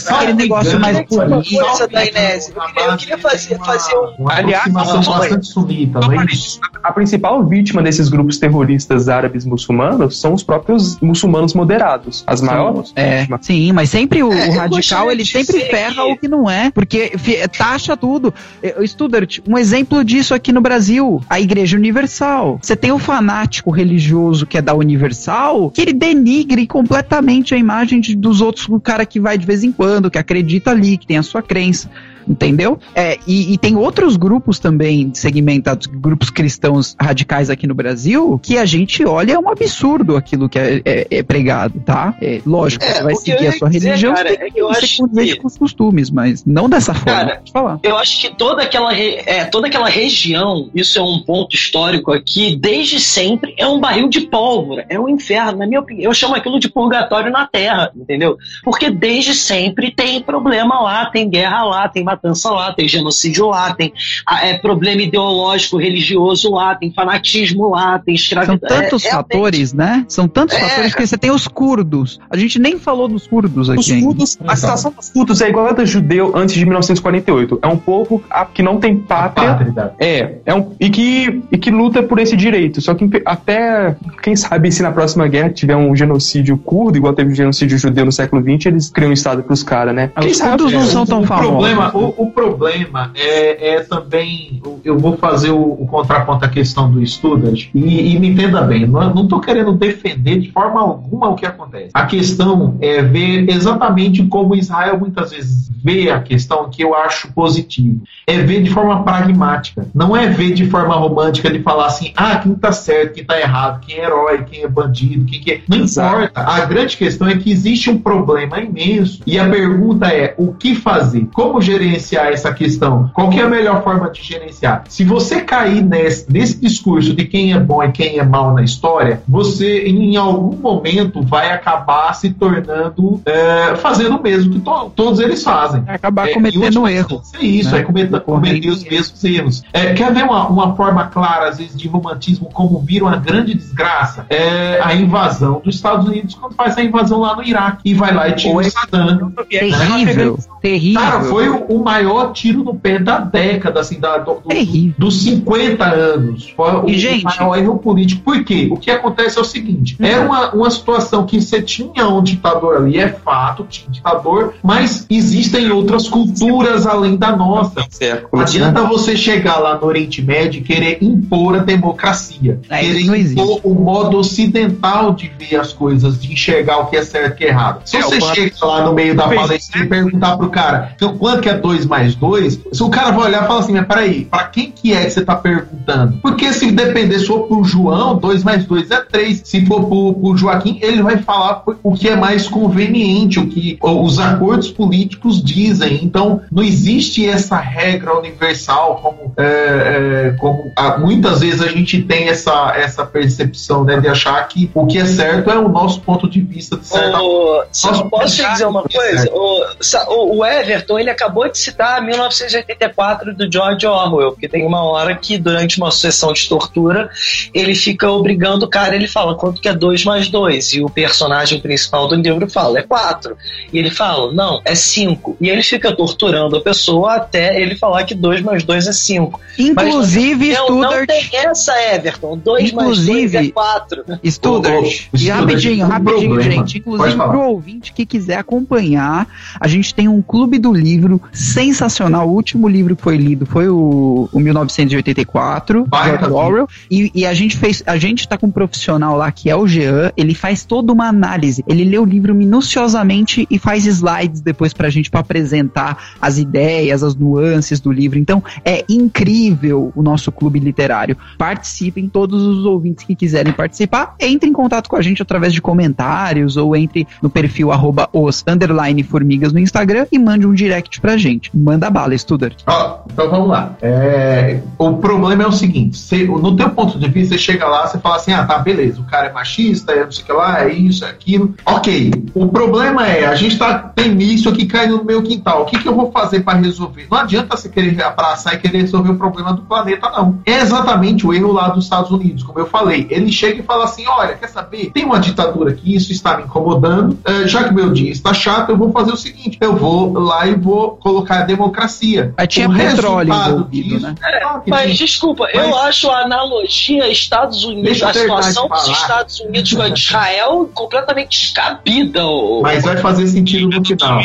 Aquele negócio mais bonito. coisa da Inés, eu queria, eu queria fazer, fazer um. Aliás, não, bastante sunita, não é isso? A principal vítima desses grupos terroristas árabes muçulmanos são os próprios muçulmanos moderados. As maiores É, sim, mas sempre o, É, o radical, ele sempre ferra que- o que não é, porque taxa tudo. Eh, Studart, um exemplo disso aqui no Brasil, a Igreja Universal. Você tem o fanático religioso que é da Universal, que ele denigre completamente a imagem de- dos outros, o cara que vai de vez em quando, que acredita ali, que tem a sua crença. Entendeu? É, e, e tem outros grupos também segmentados, grupos cristãos radicais aqui no Brasil, que a gente olha é um absurdo aquilo que é, é- é pregado, tá? É, lógico, É, você vai seguir a sua dizer, religião, cara, você tem é que eu acho que- com os costumes, mas não dessa forma. Cara, falar. Eu acho que toda aquela, re- é, toda aquela região, isso é um ponto histórico aqui, desde sempre é um barril de pólvora, é um inferno, na minha opinião. Eu chamo aquilo de purgatório na Terra, entendeu? Porque desde sempre tem problema lá, tem guerra lá, tem matança lá, tem genocídio lá, tem ah, é, problema ideológico, religioso lá, tem fanatismo lá, tem São escravidão. tantos é, é- fatores, né? São tantos É. fatores que você tem os curdos. A gente nem falou dos curdos Os aqui. ainda. curdos, a situação dos curdos é igual a da judeu antes de 1948. É um povo que não tem pátria. Pátria. É, é um, e, que, e que luta por esse direito. Só que até, quem sabe, se na próxima guerra tiver um genocídio curdo, igual teve um genocídio judeu no século XX, eles criam um estado pros caras, né? Ah, Quem Os sabe? curdos não são tão o famosos. Problema, o, o problema é, é também. Eu vou fazer o, o contraponto à questão do Student e, e me entenda bem, não estou querendo defender de forma alguma o que acontece. A questão é ver exatamente como Israel muitas vezes vê a questão que eu acho positivo. É ver de forma pragmática. Não é ver de forma romântica de falar assim, ah, quem tá certo, quem tá errado, quem é herói, quem é bandido, quem que é. Não Exato. importa. A grande questão é que existe um problema imenso. E a pergunta é: o que fazer? Como gerenciar essa questão? Qual que é a melhor forma de gerenciar? Se você cair nesse, nesse discurso de quem é bom e quem é mal na história, você em algum momento vai acabar se tornando é, fazendo o mesmo que to- todos eles fazem. Vai acabar É, cometendo última erro. É isso, né? é cometer, cometer os mesmos erros. É, quer ver uma, uma forma clara, às vezes, de romantismo, como vira uma grande desgraça? É a invasão dos Estados Unidos quando faz a invasão lá no Iraque e vai lá e tira Oi. o Saddam. Terrível, terrível. Cara, foi o maior tiro no pé da década, assim, da, do, do, dos 50 anos. Foi o, E, gente- o maior erro político. Por quê? O que acontece é o seguinte: Uhum. era uma, uma situação que você tinha um ditador ali, é fato, tinha um ditador, mas existem outras culturas além da nossa. Certo. Não adianta você chegar lá no Oriente Médio e querer impor a democracia, É, querer impor o modo ocidental de ver as coisas, de enxergar o que é certo e o que é errado. Se É, você chega lá no meio da palestra e perguntar pro cara então, quanto que é 2 mais 2, se o cara vai olhar e falar assim, mas peraí, pra quem que é que você tá perguntando? Porque se depender, se for pro João, 2 mais 2 é 3. Se for pro, pro Joaquim, ele vai falar o que é mais conveniente, o que os acordos políticos dizem. Então, não existe essa regra universal como, é, é, como ah, muitas vezes a gente tem essa, essa percepção né, de achar que o que é certo é o nosso ponto de vista de certa O, posso te dizer uma é coisa? O, sa- o- o Everton, ele acabou de citar 1984 do George Orwell, porque tem uma hora que, durante uma sessão de tortura, ele fica obrigando o cara, ele fala quanto que é 2 mais 2, e o personagem principal do livro fala, é 4. E ele fala, não, é 5. E ele fica torturando a pessoa até ele falar que 2 mais 2 é 5. Inclusive, Não, não Studart. tem essa, Everton. 2 mais 2 Inclusive- é 4. Studart. E Studart, rapidinho, um rapidinho, gente. Inclusive, pro ouvinte que quiser acompanhar, a gente tem um clube do livro sensacional. O último livro que foi lido foi o, o 1984, Baita George livro. Orwell. E, e a gente fez, a gente tá com um profissional lá que é o Jean, ele faz toda uma análise. Ele lê o livro minuciosamente e faz slides depois pra gente pra apresentar as ideias, as nuances do livro. Então, é incrível o nosso clube literário. Participem, todos os ouvintes que quiserem participar, entre em contato com a gente através de comentários ou entre no perfil arroba os underline formigas no Instagram e mande um direct pra gente. Manda bala, Studart. Ó, então vamos lá. É, o problema é o seguinte: você- no teu ponto de vista, você chega lá, você fala assim: ah, tá, beleza, o cara é machista, é não sei o que lá, é isso, é aquilo. Ok. O problema é, a gente tá, tem isso aqui caindo no meu quintal. O que, que eu vou fazer para resolver? Não adianta você querer abraçar e querer resolver o problema do planeta, não. É exatamente o erro lá dos Estados Unidos, como eu falei. Ele chega e fala assim: olha, quer saber? Tem uma ditadura aqui, isso está me incomodando. eh, já que meu dia está chato, eu vou fazer o seguinte: eu vou lá e vou colocar a democracia. Aí tinha O petróleo envolvido, né? claro que Mas desculpa, Mas- eu acho a analogia Estados Unidos, a situação dos. Estados Unidos com Israel completamente descabida. Mas vai fazer sentido no final.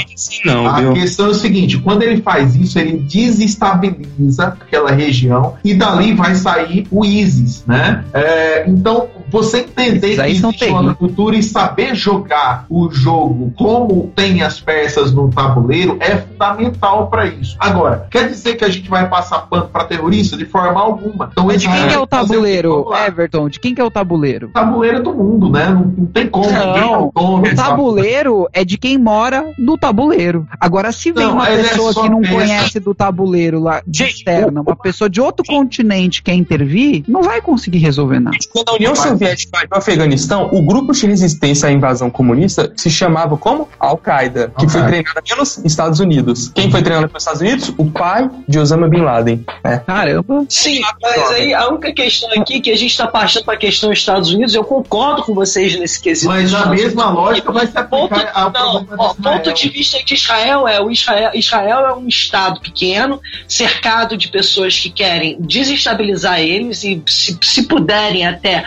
Não, A viu? questão é o seguinte: quando ele faz isso, ele desestabiliza aquela região e dali vai sair o ISIS, né? É, então, você entender que existe uma terríveis. cultura e saber jogar o jogo como tem as peças no tabuleiro é fundamental para isso. Agora, quer dizer que a gente vai passar pano para terrorista de forma alguma? Então, de quem é o tabuleiro, lá. Everton? De quem que é o tabuleiro? O tabuleiro é do mundo, né? Não, não tem como. Não. ninguém é o dono O tabuleiro é de quem mora no tabuleiro. Agora, se vem Não, uma é pessoa só que não peça. conhece do tabuleiro lá de Gente, externa, uma pessoa de outro continente quer intervir, não vai conseguir resolver nada. Quando a União. Soviética vai para o Afeganistão, o grupo de resistência à invasão comunista se chamava como? Al-Qaeda, que foi treinada pelos Estados Unidos. Quem foi treinado pelos Estados Unidos? O pai de Osama Bin Laden. É. Caramba. Sim, mas aí a única questão aqui que a gente está partindo para a questão dos Estados Unidos, eu concordo com vocês nesse quesito. Mas a mesma lógica vai se Ponto, ao não, ó, ponto de vista de Israel é o Israel, Israel é um estado pequeno, cercado de pessoas que querem desestabilizar eles e se, se puderem até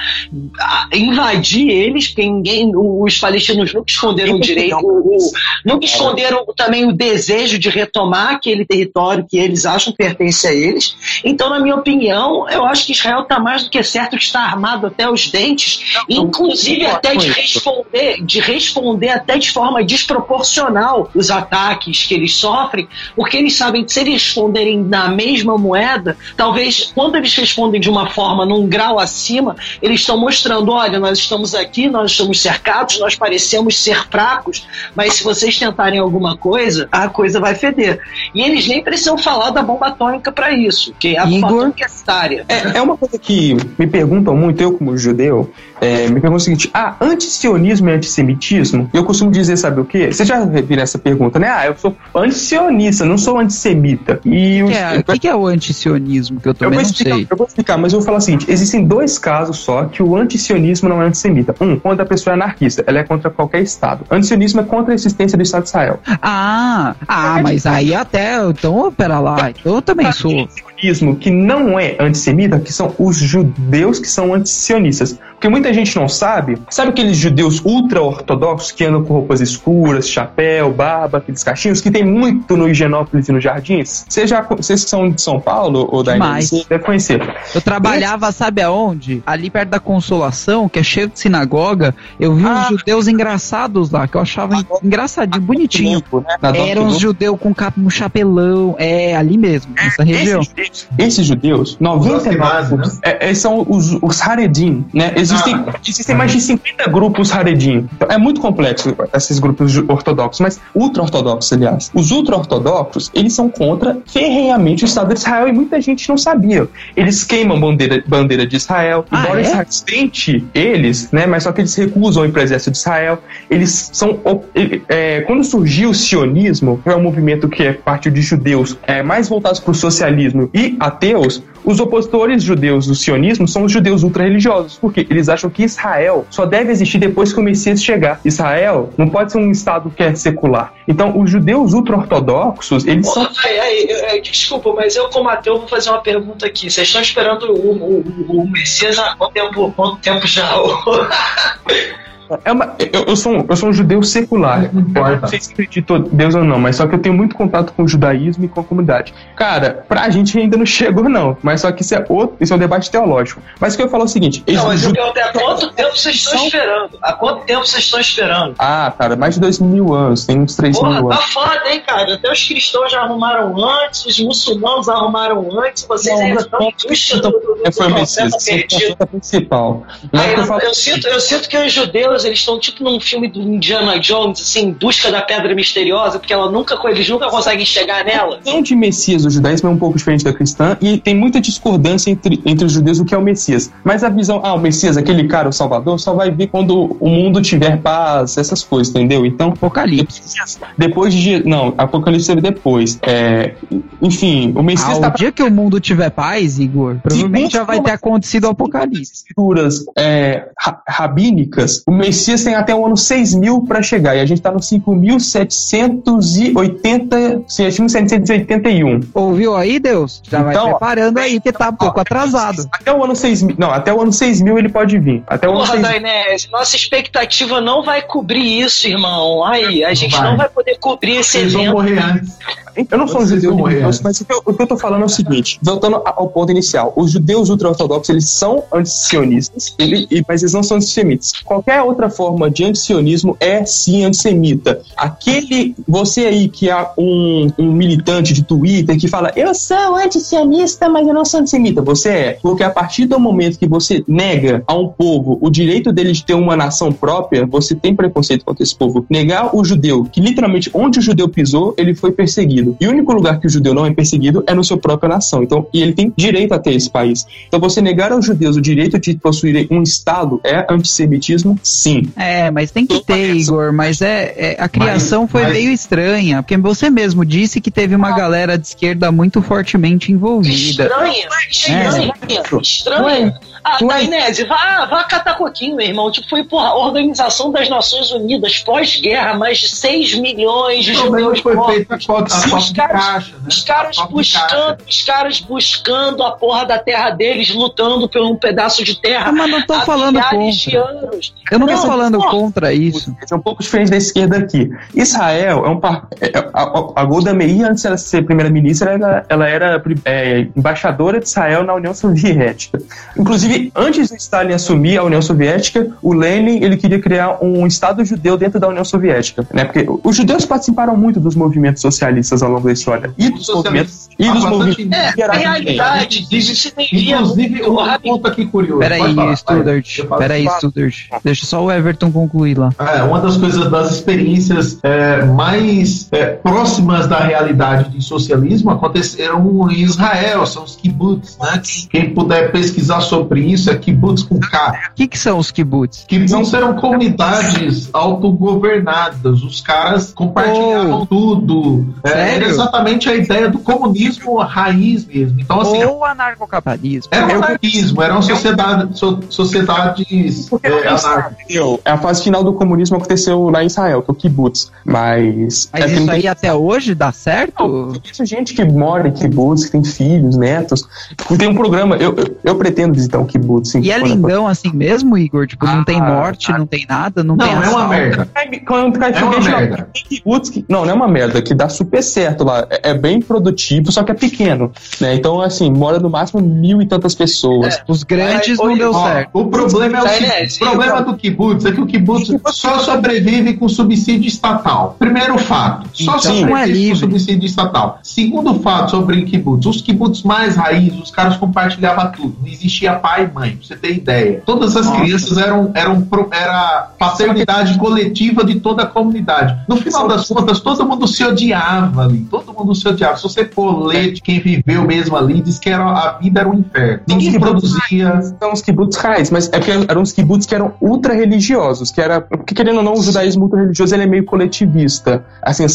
invadir eles, porque ninguém, os palestinos nunca esconderam o direito, o- o- nunca esconderam também o desejo de retomar aquele território que eles acham que pertence a eles. Então, na minha opinião, eu acho que Israel está mais do que certo que está armado até os dentes, inclusive não, até de não, responder, de responder até de forma desproporcional os ataques que eles sofrem, porque eles sabem que se eles responderem na mesma moeda, talvez quando eles respondem de uma forma num grau acima, eles estão mostrando, olha, nós estamos aqui, nós estamos cercados, nós parecemos ser fracos, mas se vocês tentarem alguma coisa, a coisa vai feder. E eles nem precisam falar da bomba atômica para isso, que a bomba Igor? atômica é sectária. É, é uma coisa que me perguntam muito, eu como judeu, é, me perguntam o seguinte: ah, antisionismo e antissemitismo? Eu costumo dizer, sabe o quê? Você já viram essa pergunta, né? Ah, eu sou antisionista, não sou antissemita. E O que, é, o que é o antisionismo? Que eu Eu também vou, não explicar, sei. eu vou explicar, mas eu vou falar o seguinte: existem dois casos só que o antisionismo não é antissemita. Um, quando a pessoa é anarquista, ela é contra qualquer Estado. Antisionismo é contra a existência do Estado de Israel. Ah, ah, mas aí até. Então, pera lá. Eu também sou. Sionismo que não é antissemita, que são os judeus que são antisionistas. Porque muita gente não sabe. Sabe aqueles judeus ultra-ortodoxos que andam com roupas escuras, chapéu, barba, aqueles cachinhos, que tem muito no Higienópolis e nos Jardins? Vocês, já, vocês que são de São Paulo ou da você deve conhecer. Eu trabalhava, sabe aonde? Ali perto da Consolação, que é cheio de sinagoga. Eu vi uns Ah. judeus engraçados lá, que eu achava en- engraçadinho, bonitinho. Né? Eram uns judeus com capa, um chapelão. É, ali mesmo, nessa região. Esses, judeus- esses judeus, 99%, Ashkenazes, né? é, é, são os, os Haredim, né? Existem, Ah. existem mais de 50 grupos Haredim. É muito complexo esses grupos ortodoxos, mas ultra-ortodoxos, aliás. Os ultra-ortodoxos, eles são contra ferrenhamente o Estado de Israel e muita gente não sabia. Eles queimam bandeira, bandeira de Israel, Ah, embora é? Israel tente eles, né? Mas só que eles recusam ir para o exército de Israel. Eles são. é, quando surgiu o sionismo, que é um movimento que é partiu de judeus é, mais voltados para o socialismo e ateus, os opositores judeus do sionismo são os judeus ultra-religiosos, porque eles acham que Israel só deve existir depois que o Messias chegar. Israel não pode ser um estado que é secular. Então, os judeus ultra-ortodoxos, eles são Porra, aí, aí, aí, desculpa, mas eu, como ateu, vou fazer uma pergunta aqui. Vocês estão esperando o, o, o, o Messias há quanto tempo, quanto tempo já? É uma, eu, eu sou, um- eu sou um judeu secular. Não importa. não sei se acredito em Deus ou não, mas só que eu tenho muito contato com o judaísmo e com a comunidade. Cara, pra gente ainda não chegou, não. Mas só que isso é outro, isso é um debate teológico. Mas o que eu falo é o seguinte: Não, mas eu perguntei há quanto tempo vocês estão São- esperando? Há quanto tempo vocês estão esperando? Ah, cara, mais de dois mil anos, tem uns três Porra, mil tá anos. foda, hein, cara? Até os cristãos já arrumaram antes, os muçulmanos arrumaram antes, vocês Não, ainda estão busca do, perdido. principal. Eu eu, eu sinto, eu sinto que os judeus eles estão tipo num filme do Indiana Jones, assim, em busca da pedra misteriosa, porque ela nunca, eles nunca conseguem chegar nela. A visão de Messias do judaísmo é um pouco diferente da cristã e tem muita discordância entre, entre os judeus o que é o Messias. Mas a visão, ah, o Messias, aquele cara, o Salvador, só vai vir quando o mundo tiver paz, essas coisas, entendeu? Então, Apocalipse. depois de. Não, Apocalipse teve depois. É, enfim, o Messias Ah, tá o dia que o mundo tiver paz, Igor, provavelmente já vai ter acontecido o apocalipse. escrituras é, ra- rabínicas, o Messias tem até o ano 6000 para chegar, e a gente tá no 5780, 5781. Ouviu aí, Deus? Já vai Então, ó, preparando aí, que tá um pouco atrasado. Até o ano 6000, não, até o ano 6000 ele pode vir. Até o ano Porra, 6000. Dainese, nossa expectativa não vai cobrir isso, irmão. Aí, a gente vai. não vai poder cobrir esse Vocês vão evento. morrer antes. Eu não sou um judeu vão mas o que, eu, o que eu tô falando é o seguinte, voltando ao ponto inicial, os judeus ultra-ortodoxos, eles são antisionistas, ele- e- mas eles não são antissemitas. Qualquer outra forma de antisionismo é sim antissemita. Aquele, você aí que é um, um militante de Twitter que fala, eu sou antisionista, mas eu não sou antissemita, você é. Porque a partir do momento que você nega a um povo o direito dele de ter uma nação própria, você tem preconceito contra esse povo. Negar o judeu, que literalmente onde o judeu pisou, ele foi perseguido. E o único lugar que o judeu não é perseguido é no seu própria nação. Então, e ele tem direito a ter esse país. Então, você negar aos judeus o direito de possuírem um Estado é antissemitismo? Sim. É, mas tem que ter, Igor. Mas é, é- a criação Mas- foi mas- meio estranha, porque você mesmo disse que teve uma galera de esquerda muito fortemente envolvida. Estranha, estranha, estranha. Ah. Dainese, vá, vá catar coquinho, meu irmão. Tipo, foi, porra, a Organização das Nações Unidas, pós-guerra, mais de 6 milhões de judeus foi mortos. a a os caras- caixa, né? Os caras buscando, os caras buscando a porra da terra deles, lutando por um pedaço de Ah, terra. mas não tô falando contra. anos. Eu não tô Não, falando porra. contra isso. É um pouco diferente da esquerda aqui. Israel é um par... é- a, a Golda Meir, antes de ela ser primeira-ministra, ela, ela era é, embaixadora de Israel na União Soviética. Inclusive, antes do Stalin assumir a União Soviética, o Lenin ele queria criar um Estado judeu dentro da União Soviética, né? Porque os judeus participaram muito dos movimentos socialistas ao longo da história e dos movimentos e Ah, dos movimentos É, realidade Inclusive, um ponto aqui curioso. Peraí, Studart. Peraí, Studart. Deixa só o Everton concluir lá. É, uma das coisas das experiências é, mais é, próximas da realidade de socialismo aconteceram em Israel, são os kibbutz, né? Quem puder pesquisar sobre isso é kibbutz com K. O que, que são os kibbutz? Kibbutz eram comunidades autogovernadas, os caras compartilhavam tudo. É, Sério? era exatamente a ideia do comunismo raiz mesmo. Então, assim, Ou anarcocapitalismo. era um eu- anarquismo, eram sociedade, so- sociedades é, não tem anárquicas. entendeu? A fase final do comunismo aconteceu lá em Israel, que é o kibbutz. Mas. Mas é isso não aí tem- até hoje dá certo? Não, Tem gente que mora em kibbutz, que tem filhos, netos. Tem um programa, eu, eu, eu pretendo visitar um kibbutz. E é lindão assim mesmo, Igor? Tipo, não Ah, tem morte, ah. não tem nada, não, Não, tem é uma merda. Quando cai É uma não, merda. kibbutz não, não é uma merda, que dá super certo lá. É, é bem produtivo, só que é pequeno. Né? Então, assim, mora no máximo mil e tantas pessoas. Os grandes não deu Ó, certo. o problema é o Sai, seguinte, né? o problema do kibutz é que o kibutz só sobrevive com subsídio estatal. Primeiro fato, Então, sobrevive não é livre. subsídio estatal. Segundo fato sobre kibutz, os kibutz mais raiz, os caras compartilhavam tudo. Não existia pai e mãe, pra você ter ideia. Todas as Nossa. crianças eram, eram era paternidade coletiva de toda a comunidade. No final das contas, todo mundo se odiava ali. Todo mundo se odiava. Se você for ler de quem viveu mesmo ali, diz que era, a vida era um inferno. Ninguém produzia. São os kibbutz raiz, mas é porque eram os kibbutz que eram ultra religiosos, que era, porque querendo ou não, o judaísmo ultra religioso ele é meio coletivista,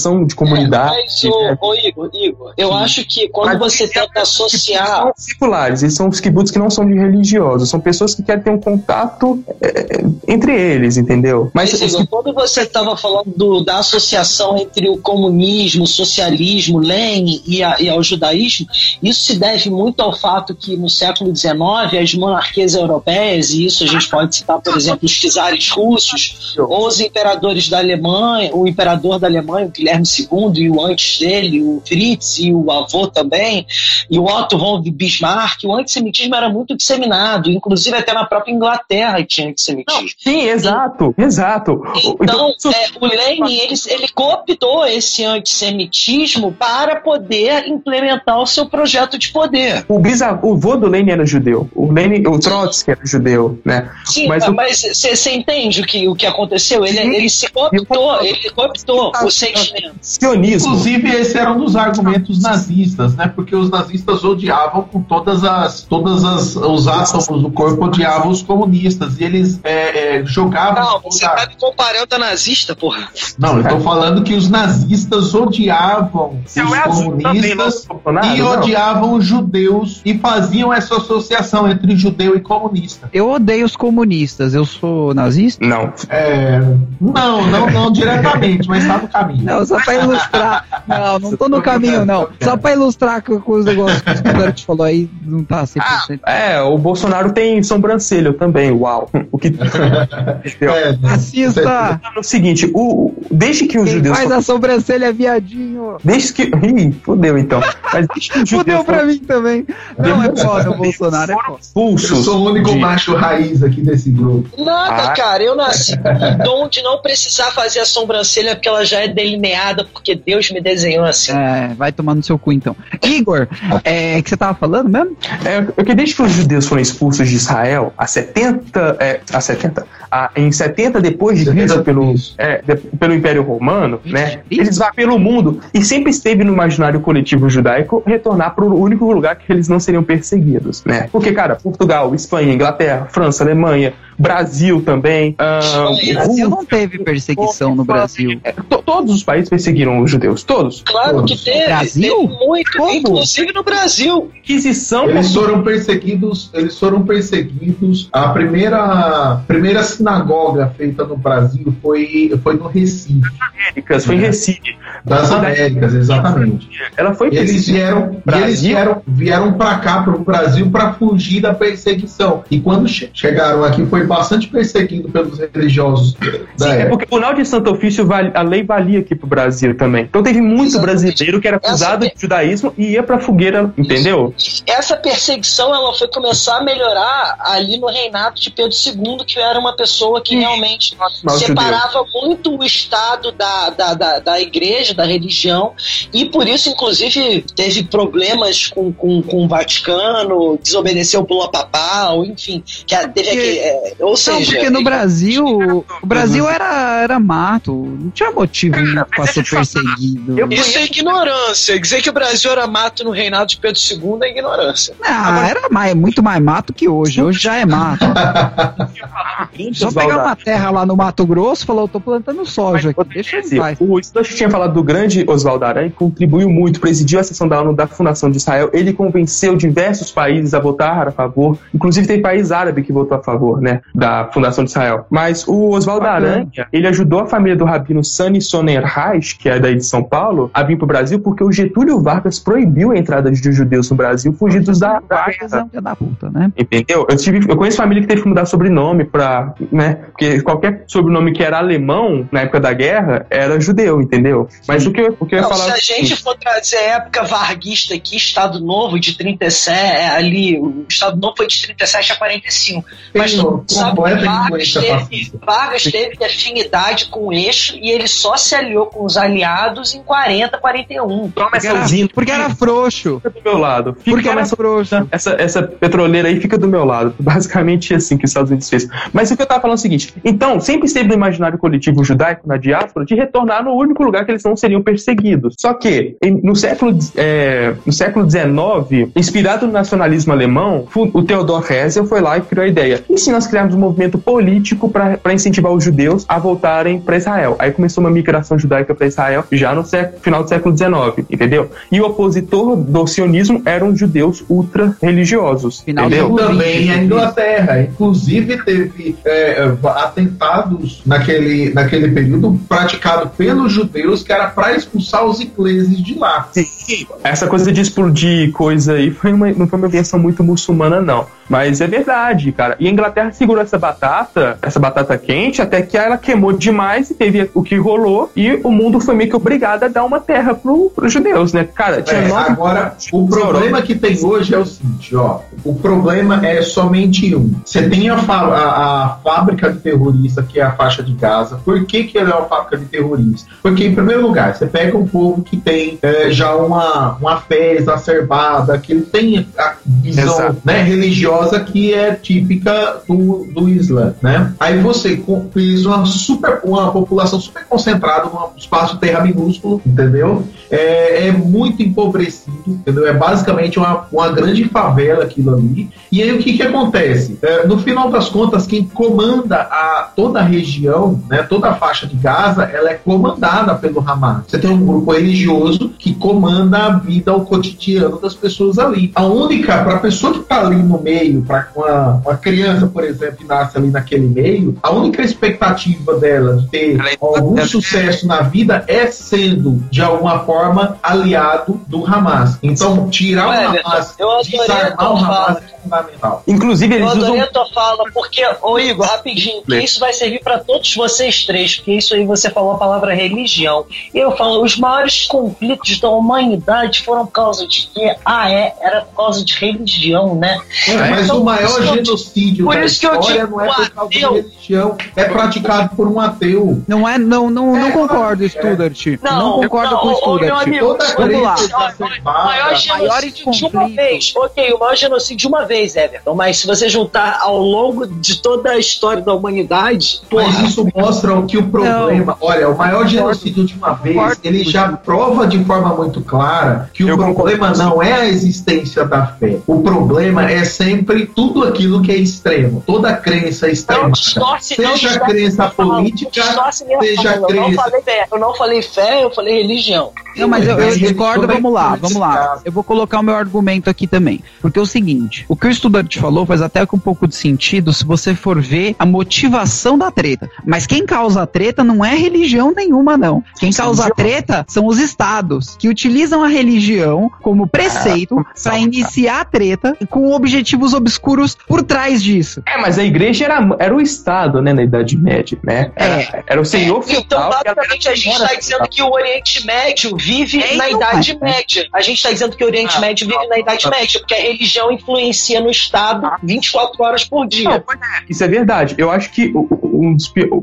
ascensão de comunidade. Mas, ô, ô, Igor, Igor, eu acho que quando Mas você tenta associar. São seculares, eles são os kibbutz que não são de religiosos, são pessoas que querem ter um contato é, entre eles, entendeu? Mas Mas, Igor, quando você estava falando do- da associação entre o comunismo, o socialismo, Lenin e, a- e ao judaísmo, isso se deve muito ao fato que no século XIX as monarquias europeias, e isso a gente pode citar, por exemplo, os czares russos, ou os imperadores da Alemanha, o imperador da Alemanha, o Guilherme II, e o antes dele, o Fritz, e o avô também, e o Otto von Bismarck, o antissemitismo era muito disseminado, inclusive até na própria Inglaterra tinha antissemitismo. Sim, exato, exato. Então, isso- é, o Lenin, ele, ele cooptou esse antissemitismo para poder implementar o seu projeto de poder. o, bisa, o vô do Lenin era judeu, o Lenin, o Trotsky era judeu, né? Sim, Mas você entende o que, o que aconteceu? Ele, Sim. ele se cooptou, ele cooptou o sentimento. Sionismo. Inclusive, esse era um dos argumentos nazistas, né? Porque os nazistas odiavam com todas as, todas as, os átomos do corpo odiavam os comunistas e eles é, é, jogavam. Não, você tá me comparando a nazista, porra. Não, eu tô falando que os nazistas odiavam os Seu Edson também, comunistas não, Bolsonaro, e odiavam os judeus e faziam essa associação entre judeu e comunista. Eu odeio os comunistas, eu sou nazista? Não. É, não, não, não diretamente, mas tá no caminho. Não, só pra ilustrar. Não, não tô no caminho, não. Só pra ilustrar com, com os negócios que o Pedro te falou aí, não tá 100%. É, o Bolsonaro tem sobrancelha também, uau. O que. É? Racista! É o seguinte, o, desde que os Quem judeus. faz a sobrancelha é viadinho. Desde que. Ih, fudeu então. Mas desde que os judeus Fudeu pra foram mim também. Não, é foda, o Bolsonaro é foda. expulsos. Eu sou o único de- macho raiz aqui desse grupo. Nada, Ah. cara. Eu nasci com o dom de não precisar fazer a sobrancelha porque ela já é delineada, porque Deus me desenhou assim. É, vai tomar no seu cu então. Igor, é que você tava falando mesmo? É, porque desde que os judeus foram expulsos de Israel, a 70, é, a 70, a, em 70 depois de 70 Cristo pelo, é, de- pelo Império Romano, né? Eles vão pelo mundo e sempre esteve no imaginário coletivo judaico retornar para o único lugar que eles não seriam perseguidos, né? Porque, cara, Portugal, Espanha, Inglaterra, França, Alemanha, Brasil também, ah, Espanha. O Brasil não teve perseguição no Brasil. é, to- todos os países perseguiram os judeus, todos. Claro que teve. Brasil? Teve muito, Como? inclusive no Brasil. Inquisição Eles foram perseguidos, eles foram perseguidos. A primeira, primeira sinagoga feita no Brasil foi, foi no Recife, Américas, foi em Recife. das Américas, exatamente. Ela foi Eles vieram, e eles vieram, vieram para cá, para o Brasil, para fugir da perseguição. E quando che- chegaram aqui, foi bastante perseguido pelos religiosos da Sim, é época. porque o Tribunal de Santo Ofício, a lei valia aqui pro Brasil também. Então teve muito Exatamente. brasileiro que era acusado Essa- de judaísmo e ia pra fogueira, entendeu? Essa perseguição ela foi começar a melhorar ali no reinado de Pedro II, que era uma pessoa que realmente Mas o separava muito o Estado da, da, da, da igreja, da religião, e por isso, inclusive, teve problemas com, com, com o Vaticano, desobedeceu o Pula Papal, enfim, que teve aquele, é, Ou Não, seja, porque no Brasil, o Brasil era, era mato. Não tinha motivo mas ser perseguido. Eu- isso é ignorância. Dizer que o Brasil era mato no reinado de Pedro II é ignorância. Ah, era mais, muito mais mato que hoje. Hoje já é mato. Só pegar uma terra lá no Mato Grosso e falar, eu tô plantando soja aqui. Deixa ele vai. O Stuart tinha falado do grande Oswaldo Aranha, que contribuiu muito, presidiu a sessão da ONU da Fundação de Israel. Ele convenceu diversos países a votar a favor. Inclusive tem país árabe que votou a favor, né, da Fundação de Israel. Mas o Oswaldo. Aranha, ele ajudou a família do rabino Sani Sonnerreich, que é daí de São Paulo, a vir pro Brasil porque o Getúlio Vargas proibiu a entrada de judeus no Brasil fugidos da, da Vargas é da puta, né? Entendeu? Eu, tive, eu conheço família que teve que mudar sobrenome pra. Né? Porque qualquer sobrenome que era alemão na época da guerra era judeu, entendeu? Mas o que eu, o que eu ia Não, falar. se a o gente for trazer a época varguista aqui, Estado Novo de 37, é, ali, o Estado Novo foi de 37 a 45. Mas tu sabe que Vargas teve. Vargas teve afinidade com o eixo e ele só se aliou com os aliados em 40, 41. Toma Porque essa era, usina. porque era frouxo. Fica do meu lado. Fica Porque era essa, frouxo. essa, essa petroleira aí fica do meu lado. Basicamente assim que os Estados Unidos fez. Mas o que eu tava falando é o seguinte: então, sempre esteve no imaginário coletivo judaico, na diáspora, de retornar no único lugar que eles não seriam perseguidos. Só que, em- no século, é, no século XIX, inspirado no nacionalismo alemão, o Theodor Herzl foi lá e criou a ideia. E se nós criarmos um movimento político para incentivar os judeus a voltarem para Israel? Aí começou uma migração judaica para Israel já no século- final do século XIX, entendeu? E o opositor do sionismo eram judeus ultra-religiosos, entendeu? Também a. Inglaterra. Inclusive, teve é, atentados naquele, naquele período praticado pelos judeus, que era para expulsar os ingleses de lá. Sim, essa coisa de explodir coisa aí foi uma, não foi uma invenção muito muçulmana, não. Mas é verdade, cara. E a Inglaterra segurou essa batata, essa batata quente, até que ela queimou demais e teve o que rolou, e o mundo foi meio que obrigado a dar uma terra pro, pros judeus, né? Cara, tinha É, nove agora, o problema que tem hoje é o seguinte, ó. O problema é somente um. Você tem a, a- a fábrica de terrorista, que é a faixa de Gaza. Por que, que ela é uma fábrica de terrorista? Porque, em primeiro lugar, você pega um povo que tem é, já uma, uma fé exacerbada, que tem a visão né, religiosa que é típica do, do Islã, né? Aí você fez uma super uma população super concentrada num espaço de terra minúsculo, entendeu? É, é muito empobrecido, entendeu? É basicamente uma, uma grande favela aquilo ali. E aí o que que acontece? É, no final das contas, quem comanda a, toda a região, né, toda a faixa de Gaza, ela é comandada pelo Hamas. Você tem um grupo religioso que comanda a vida, o cotidiano das pessoas ali. A única, para a pessoa que está ali no meio, para uma, uma criança, por exemplo, que nasce ali naquele meio, a única expectativa dela de ter é- algum sucesso na vida é sendo, de alguma forma, aliado do Hamas. Então, tirar Ué, o Hamas, eu desarmar o Hamas fala. é fundamental. Inclusive, Eu eles adorei usam. a tua fala, porque, ô Igor, rapidinho, que isso vai servir para todos vocês três, porque isso aí você falou a palavra religião. E eu falo, os maiores conflitos da humanidade foram por causa de quê? Ah, é, era por causa de religião, né? Mas Então, o maior eu- genocídio por da isso que eu história digo, não é por causa de religião, é praticado por um ateu. Não é, não, não, não É, concordo, é. Studart. Não, Não, concordo não, com o ô, meu amigo, Toda Vamos lá. O exacerbada, maior genocídio de uma vez. Ok, o maior genocídio de uma vez, Everton. Mas se você juntar ao longo de toda a história da humanidade, Mas porra, isso mostra o que o problema. Olha, o maior genocídio de uma vez, Concordo ele já prova de forma muito clara que o Eu concordo problema não é a existência da fé. O problema é sempre tudo aquilo que é extremo. Toda crença não extrema. distorce, não Seja distorce crença política, não distorce seja. Eu não crença- falei fé, eu não falei fé, eu falei religião. Não, mas eu, eu discordo, vamos lá, vamos lá. Eu vou colocar o meu argumento aqui também. Porque é o seguinte, o que o estudante falou faz até com um pouco de sentido se você for ver a motivação da treta. Mas quem causa a treta não é religião nenhuma, não. Quem causa a treta são os estados, que utilizam a religião como preceito para iniciar a treta com objetivos obscuros por trás disso. É, mas a igreja era, era o Estado, né, na Idade Média, né? Era, É. era o senhor Então, feudal. que era basicamente, a gente está dizendo que o Oriente Médio vive É, na Idade Média. A gente está dizendo que o Oriente Ah, Médio vive na Idade Média, porque a religião influencia no Estado 24 horas por dia. Não, pois Isso é verdade. Eu acho que um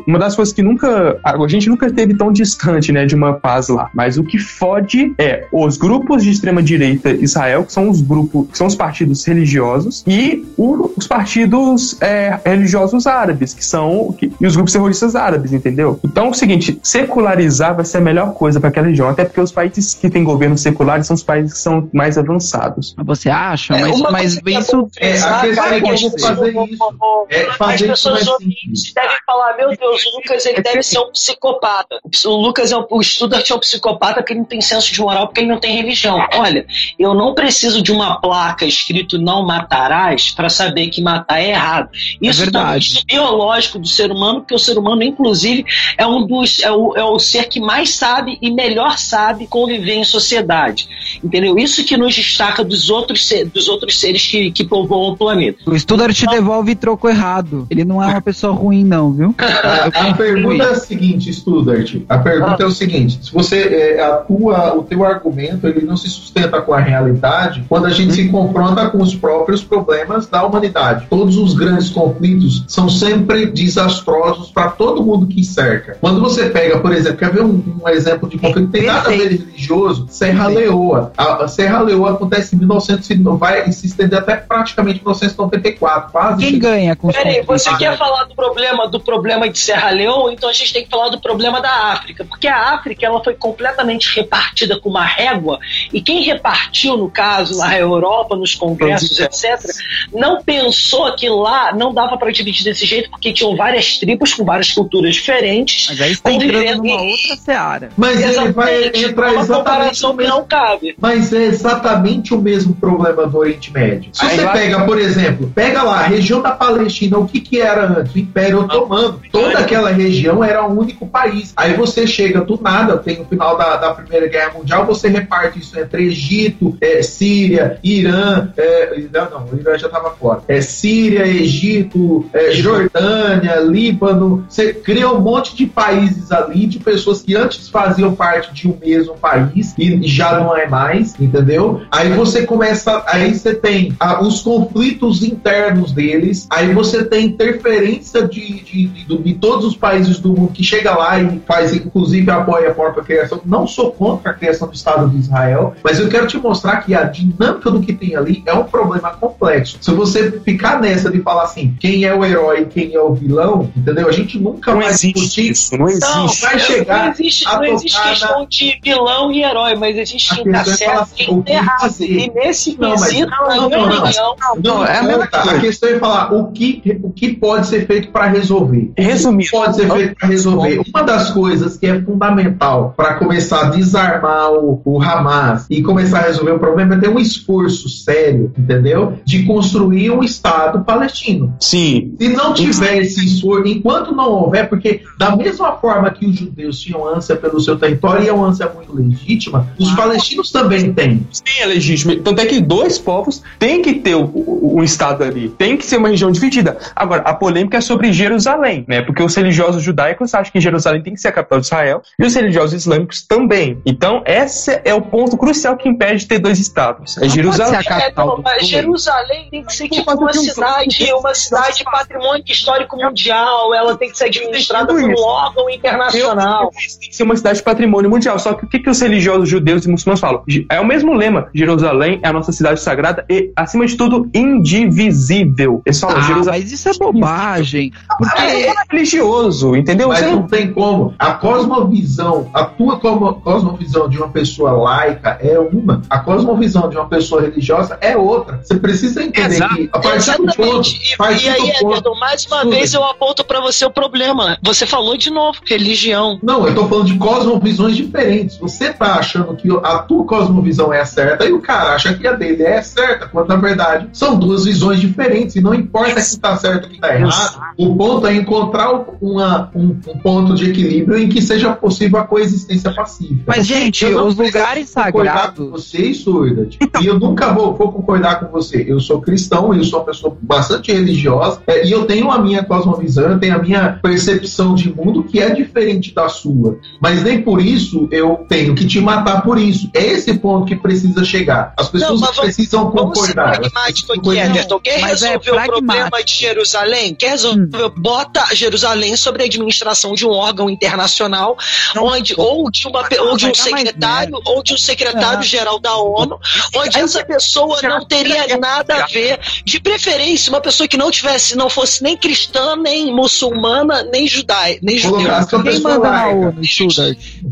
uma das coisas que nunca. A gente nunca esteve tão distante, né, de uma paz lá. Mas o que fode é os grupos de extrema-direita Israel, que são os grupos, que são os partidos religiosos, e o, os partidos é, religiosos árabes, que são. Que, e os grupos terroristas árabes, entendeu? Então é o seguinte: secularizar vai ser a melhor coisa para aquela região, até porque os países que têm governos seculares são os países que são mais avançados. Você acha? É, mas, mas isso. É, a questão é que a gente fazer isso. É fazer As pessoas ouvintes devem falar: meu Deus, o Lucas ele é deve ser um psicopata. O Lucas é um, o Studart é um psicopata porque ele não tem senso de moral, porque ele não tem religião. Olha, eu não preciso de uma placa escrito não matarás para saber que matar é errado. É Isso é verdade. é biológico do ser humano, porque o ser humano, inclusive, é um dos é o, é o ser que mais sabe e melhor sabe conviver em sociedade. Entendeu? Isso que nos destaca dos outros, dos outros seres que, que povoam o planeta. O Studart te devolve troco errado. Ele não é uma pessoa ruim, não, viu? A, a pergunta é a seguinte, Studart. A pergunta ah. é o seguinte: se você é, atua, o teu argumento ele não se sustenta com a realidade quando a gente se confronta com os próprios problemas da humanidade. Todos os grandes conflitos são sempre desastrosos para todo mundo que cerca. Quando você pega, por exemplo, quer ver um, um exemplo de conflito que tem nada a ver religioso? Serra Leoa. A, Serra Leoa acontece em 1900 vai se estender até praticamente 1994, quase. Quem ganha com Peraí, você quer falar do problema do problema de Serra Leoa? Então a gente tem que falar do problema da África, porque a África ela foi completamente repartida com uma régua e quem repartiu no caso na Europa, nos congressos, etc, não pensou que lá não dava para dividir desse jeito porque tinham várias tribos com várias culturas diferentes. Mas aí está entrando numa outra seara. Mas ele vai entrar uma comparação não cabe. Mas é exatamente o mesmo problema do Oriente Médio. Se aí você pega, por exemplo, pega lá a região da Palestina, o que que era antes? O Império Otomano. Toda aquela região era um único país. Aí você chega do nada, tem o final da, da Primeira Guerra Mundial, você reparte isso entre Egito, é, Síria, Irã, é, não, não, o Irã já estava fora. É Síria, Egito, é, Jordânia, Líbano. Você cria um monte de países ali, de pessoas que antes faziam parte de um mesmo país e já não é mais, entendeu? Aí você começa, aí você tem ah, os conflitos internos deles, aí você tem interferência de, de, de, de todos os países do mundo que chega lá e faz, inclusive, apoia a própria criação. Não sou contra a criação do Estado de Israel, mas eu quero te mostrar que a dinâmica do que tem ali é um problema complexo. Se você ficar nessa de falar assim, quem é o herói e quem é o vilão, entendeu? A gente nunca não vai discutir isso. Não existe. Não, vai chegar não existe, não existe questão na... de vilão e herói, mas existe tá certo tá errado. E nesse não, quesito, não, não, não, não, não, não, é a, a questão é falar o que, o que pode ser feito para resolver. Resumindo. Pode ser feito para resolver. Uma das coisas que é fundamental para começar a desarmar o, o Hamas e começar a resolver o problema é ter um esforço sério, entendeu? De construir um Estado palestino. Sim. Se não tiver esse esforço, enquanto não houver, porque da mesma forma que os judeus tinham ânsia pelo seu território, e uma ânsia muito legítima, os ah. palestinos também têm. Sim, é legítimo. Tanto é que dois povos têm que ter o, o, o Estado ali. Tem que ser uma região dividida. Agora, a polêmica é sobre Jerusalém, né? Porque os religiosos judaicos acham que Jerusalém tem que ser a capital de Israel e os religiosos islâmicos também. Então, esse é o ponto crucial que impede de ter dois estados. É Jerusalém. a capital é, não, Jerusalém tem que ser tipo uma cidade, uma cidade de patrimônio histórico mundial. Ela tem que ser administrada por um órgão internacional. Tem que ser uma cidade de patrimônio mundial. Só que que, que os religiosos judeus e muçulmanos falam? É o mesmo lema. Jerusalém é a nossa cidade sagrada e, acima de tudo, indivisível. Eles falam, ah, Jerusalém... mas isso é bobagem. Porque é religioso, entendeu? Mas não... não tem como. A cosmovisão, a tua cosmovisão de uma pessoa laica é uma, a cosmovisão de uma pessoa religiosa é outra. Você precisa entender Exato. que a partir Exatamente. do ponto. E, e aí, Edson, mais uma vez eu aponto para você o problema. Você falou de novo, religião. Não, eu tô falando de cosmovisões diferentes. Você tá achando que a tua cosmovisão é a certa e o cara acha que a dele é certa, quando na verdade são duas visões diferentes. E não importa se tá certo ou que tá errado, o ponto é encontrar uma, um, um, ponto de equilíbrio em que seja possível a coexistência pacífica. Mas, gente, os lugares sagrados. Você, surda. Então... E eu nunca vou, vou, concordar com você. Eu sou cristão, eu sou uma pessoa bastante religiosa, é, e eu tenho a minha cosmovisão, eu tenho a minha percepção de mundo que é diferente da sua. Mas nem por isso eu tenho que te matar por isso. É esse ponto que precisa chegar. As pessoas não, precisam concordar. Pragmático aqui, Quem resolveu é o problema de Jerusalém? Quer resolver? Hum. Bota Jerusalém sobre a administração de um órgão internacional, onde ou de, uma, ou de um secretário, ou de um secretário-geral da ONU, onde essa pessoa não teria nada a ver. De preferência, uma pessoa que não tivesse, não fosse nem cristã, nem muçulmana, nem judai, nem judeu. Quem manda na. ONU?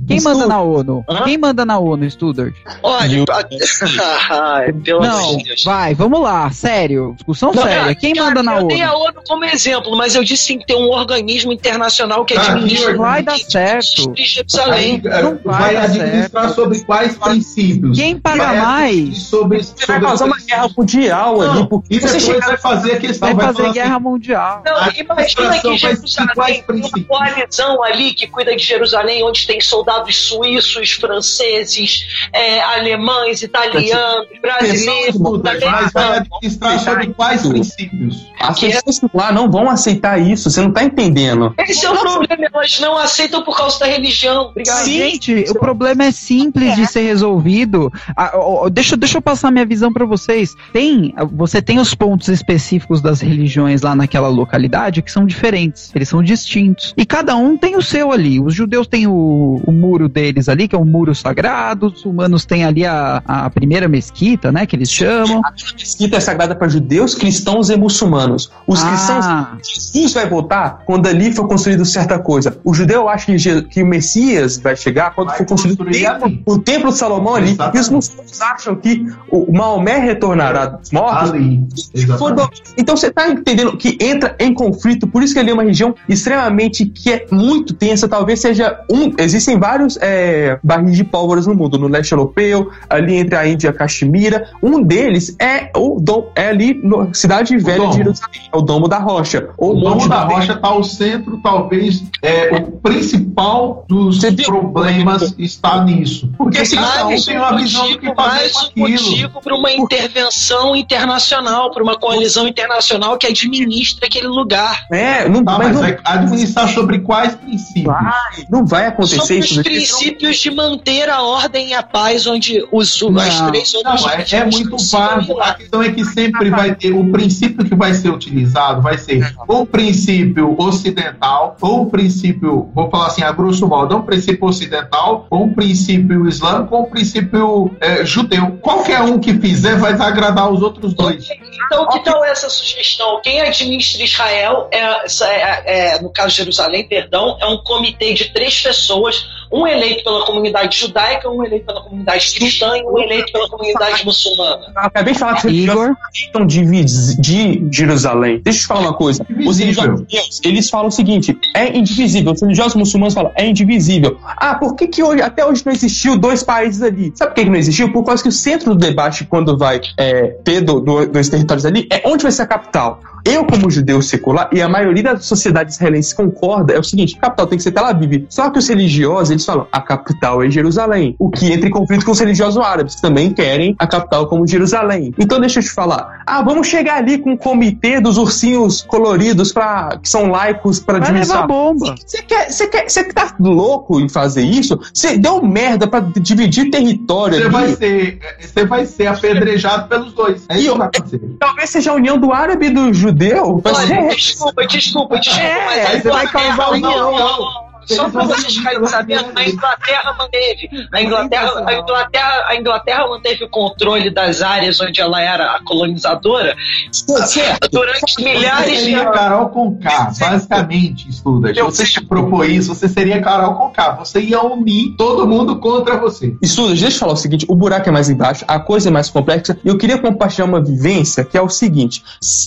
Quem manda na ONU? Hã? Quem manda na ONU, Studart? Olha, Ai, pelo Não, amor de Deus. vai, vamos lá, sério, discussão Não, séria. Quem cara, manda na eu ONU? dei a ONU como exemplo, mas eu disse que tem que ter um organismo internacional que administra. que Vai dar que certo. Jerusalém. Aí, Não vai vai dar administrar certo. sobre quais princípios? Quem paga Vai mais? Sobre, Você vai sobre causar uma guerra mundial Não, ali. Porque e você depois chega vai fazer a questão, Vai vai fazer guerra assim, mundial. Não, imagina que Jerusalém tem uma coalizão ali que cuida de Jerusalém, onde tem soldados suíços, franceses, é, alemães, italianos, brasileiros, Mas vai administrar sobre quais princípios? as pessoas lá não vão aceitar isso. Você não tá entendendo. Esse é o problema, elas não aceitam por causa da religião. Obrigado. Sim. Gente, o problema é simples de ser resolvido. Ah, deixa, deixa eu passar minha visão pra vocês. Tem, você tem os pontos específicos das religiões lá naquela localidade que são diferentes. Eles são distintos. E cada um tem o seu ali. Os judeus têm o, o muro deles ali, que é um muro sagrado. Os humanos têm ali a, a primeira mesquita, né? Que eles chamam. A mesquita é sagrada para judeus, cristãos e muçulmanos. Os cristãos Ah, Jesus vai voltar quando ali for construído certa coisa. O judeu acha que, que o Messias vai chegar quando Vai for construído o templo, o templo de Salomão ali. E os Exatamente. muçulmanos acham que o Maomé retornará dos mortos. Ali. Exatamente. Então você está entendendo que entra em conflito, por isso que ali é uma região extremamente que é muito tensa, talvez seja um. Existem vários é, barris de pólvoras no mundo, no leste europeu, ali entre a Índia e a Caxemira. Um deles é o dom, é ali na cidade velha de Jerusalém, é o Domo da Rocha. O Monte Domo da. Rocha está ao centro, talvez, é, o principal dos problemas está nisso. Porque Porque cada um Mais tem um uma visão do que fazer mais com um aquilo. motivo para uma intervenção internacional, para uma coalizão internacional que administra aquele lugar. É, não, Tá, mas mas não, vai administrar sobre quais princípios? vai, não vai acontecer Sobre os isso. né? princípios de manter a ordem e a paz, onde os, Não. as três Não, é, é muito vago. A questão é que sempre vai ter o princípio que vai ser utilizado, vai ser ou o princípio ocidental, ou o princípio, vou falar assim, a grosso modo, ou um princípio ocidental, ou um princípio islâmico, ou um princípio é, judeu. Qualquer um que fizer vai agradar os outros dois. Então, que tal essa sugestão? Quem administra Israel, é, é- é, no caso de Jerusalém, perdão, é um comitê de três pessoas, um eleito pela comunidade judaica, um eleito pela comunidade cristã e um eleito pela comunidade muçulmana. Eu acabei de falar que os religiosos Igor, aceitam de, de Jerusalém. Deixa eu te falar uma coisa. Os religiosos judeus, eles falam o seguinte: é indivisível. Os religiosos muçulmanos falam, é indivisível. Ah, por que, que hoje, até hoje não existiu dois países ali? Sabe por que, que não existiu? Por causa que o centro do debate, quando vai é, ter do- do- dois territórios ali, é onde vai ser a capital. Eu, como judeu secular, e a maioria da sociedade israelense concorda, é o seguinte: a capital tem que ser Tel Aviv. Só que os religiosos, eles falam, a capital é Jerusalém. O que entra em conflito com os religiosos árabes, que também querem a capital como Jerusalém. Então, deixa eu te falar. Ah, vamos chegar ali com um comitê dos ursinhos coloridos pra, que são laicos para vai administrar. levar bomba. Você quer, você quer, você tá louco em fazer isso? Você deu merda pra dividir território Você ali. vai ser, você vai ser apedrejado pelos dois. É E isso eu- que vai acontecer. Talvez seja a união do árabe e do judeu. Vai Olha, ser- desculpa, desculpa, desculpa. É, mas a você vai causar união. Só para vocês ficarem sabendo, a Inglaterra manteve. A Inglaterra, a, Inglaterra, a Inglaterra manteve o controle das áreas onde ela era a colonizadora certo. durante milhares Você de seria anos. Carol Conká, basicamente, estuda. Se Eu você te propor isso, você seria Carol Conká. Você ia unir todo mundo contra você. Estudos, deixa eu falar o seguinte: o buraco é mais embaixo, a coisa é mais complexa. E eu queria compartilhar uma vivência que é o seguinte: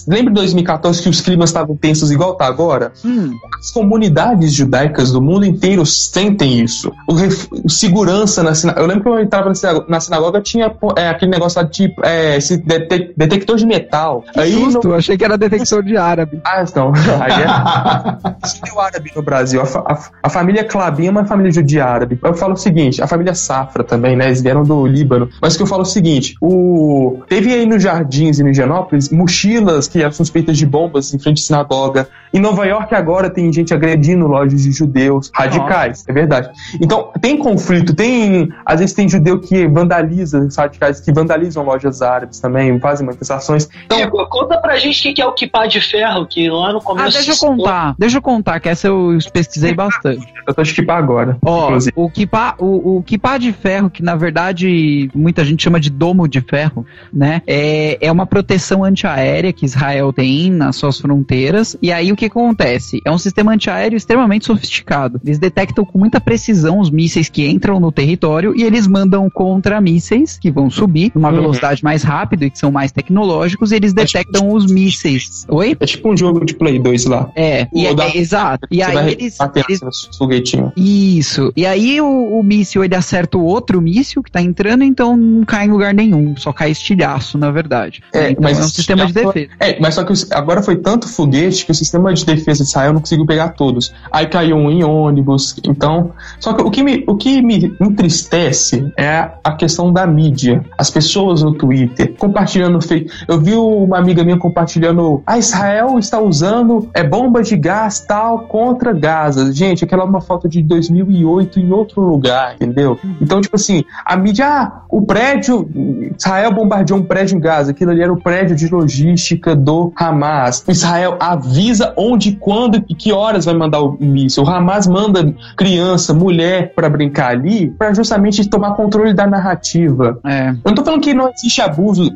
lembra em 2014 que os climas estavam tensos igual tá agora? Hum, As comunidades judaicas do mundo inteiro sentem isso. O, ref- o segurança na sinagoga. Eu lembro que eu entrava na sinagoga, na sinagoga tinha é, aquele negócio lá de tipo, é, esse dete- detector de metal. que Aí susto, no- achei que era detector de árabe. Ah, não. Aí é judeu árabe no Brasil. A, fa- a- a família Clabin é uma família judia árabe. Eu falo o seguinte, a família Safra também, né? Eles vieram do Líbano. Mas que eu falo o seguinte, o... teve aí nos Jardins e no Higienópolis mochilas que eram suspeitas de bombas em frente à sinagoga. Em Nova York agora tem gente agredindo lojas de judeus radicais, Nossa. é verdade. Então tem conflito, tem às vezes tem judeu que vandaliza, radicais que vandalizam lojas árabes também, fazem manifestações. Então, Chico, conta pra gente o que é o Kipá de ferro, que lá no começo... Ah, deixa eu contar, deixa eu contar, que essa eu pesquisei bastante. Eu tô de Kipá agora. Ó, inclusive. o Kipá, o, o Kipá de ferro, que na verdade muita gente chama de domo de ferro, né? É, é uma proteção antiaérea que Israel tem nas suas fronteiras. E aí o que acontece? É um sistema antiaéreo extremamente sofisticado. Eles detectam com muita precisão os mísseis que entram no território e eles mandam contra-mísseis que vão subir numa uhum. velocidade mais rápida e que são mais tecnológicos e eles detectam é tipo, os mísseis. Oi? É tipo um jogo de Play 2 lá. É, e é, é, exato. E aí eles, eles... foguetinho. Isso. E aí o, o míssil ele acerta o outro míssil que tá entrando, então não cai em lugar nenhum, só cai estilhaço, na verdade. É, então, mas é um sistema de defesa. É, mas só que agora foi tanto foguete que o sistema de defesa de Israel não conseguiu pegar todos. Aí caiu um em ônibus, então. Só que o que me, o que me entristece é a questão da mídia. As pessoas no Twitter compartilhando fake. Eu vi uma amiga minha compartilhando: a ah, Israel está usando é, bombas de gás tal contra Gaza. Gente, aquela é uma foto de 2008 em outro lugar, entendeu? Então, tipo assim, a mídia, ah, o prédio, Israel bombardeou um prédio em Gaza, aquilo ali era o prédio de logística do Hamas. Israel avisa onde, quando e que horas vai mandar o míssil. O Hamas manda criança, mulher para brincar ali, para justamente tomar controle da narrativa. É. Eu não tô falando que não existe abuso,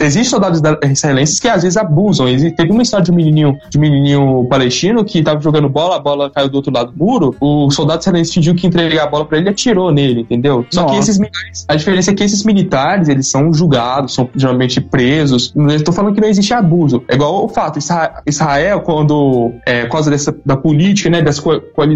existem soldados israelenses que às vezes abusam. Teve uma história de um menininho, de um menininho palestino que tava jogando bola, a bola caiu do outro lado do muro, o soldado israelense fingiu que entregar a bola para ele e atirou nele, entendeu? Só Nossa. que esses militares, a diferença é que esses militares, eles são julgados, são geralmente presos. Eu estou falando que não existe abuso. É igual o fato, Israel, quando, é, por causa dessa, da política, né, dessa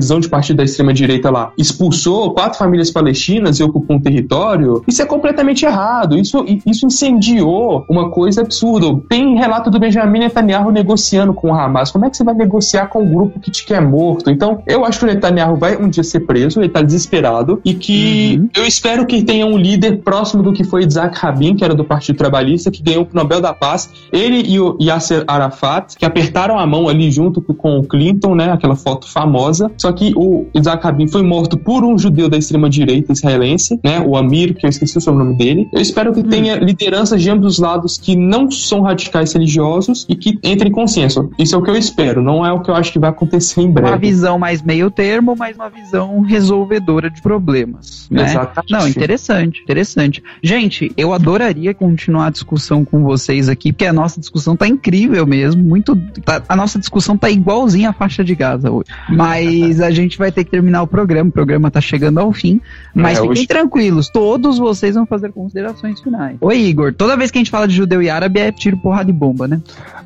coalizão de partido da extrema-direita lá, expulsou quatro famílias palestinas e ocupou um território, isso é completamente errado. Isso, isso incendiou uma coisa absurda. Tem relato do Benjamin Netanyahu negociando com o Hamas. Como é que você vai negociar com um grupo que te quer morto? Então, eu acho que o Netanyahu vai um dia ser preso, ele está desesperado, e que uhum. eu espero que tenha um líder próximo do que foi Isaac Rabin, que era do Partido Trabalhista, que ganhou o Nobel da Paz, ele e o Yasser Arafat, que apertaram a mão ali junto com o Clinton, né, aquela foto famosa, só que o Isaac Rabin foi morto por um judeu da extrema-direita israelense, né, o Amir, que eu esqueci o sobrenome dele. Eu espero que tenha lideranças de ambos os lados que não são radicais religiosos e que entrem em consenso. Isso é o que eu espero, não é o que eu acho que vai acontecer em breve. Uma visão mais meio termo, mas uma visão resolvedora de problemas. Né? Exatamente. Não, interessante, interessante. Gente, eu adoraria continuar a discussão com vocês aqui, porque a nossa discussão tá incrível mesmo, muito. Tá, a nossa discussão tá igualzinha à faixa de Gaza hoje. Mas a gente vai ter que terminar o programa, o programa tá chegando ao fim. Mas é, fiquem hoje... tranquilos, todos vocês vão fazer considerações finais. Oi, Igor, toda vez que a gente fala de judeu e árabe é tiro, porrada de bomba, né?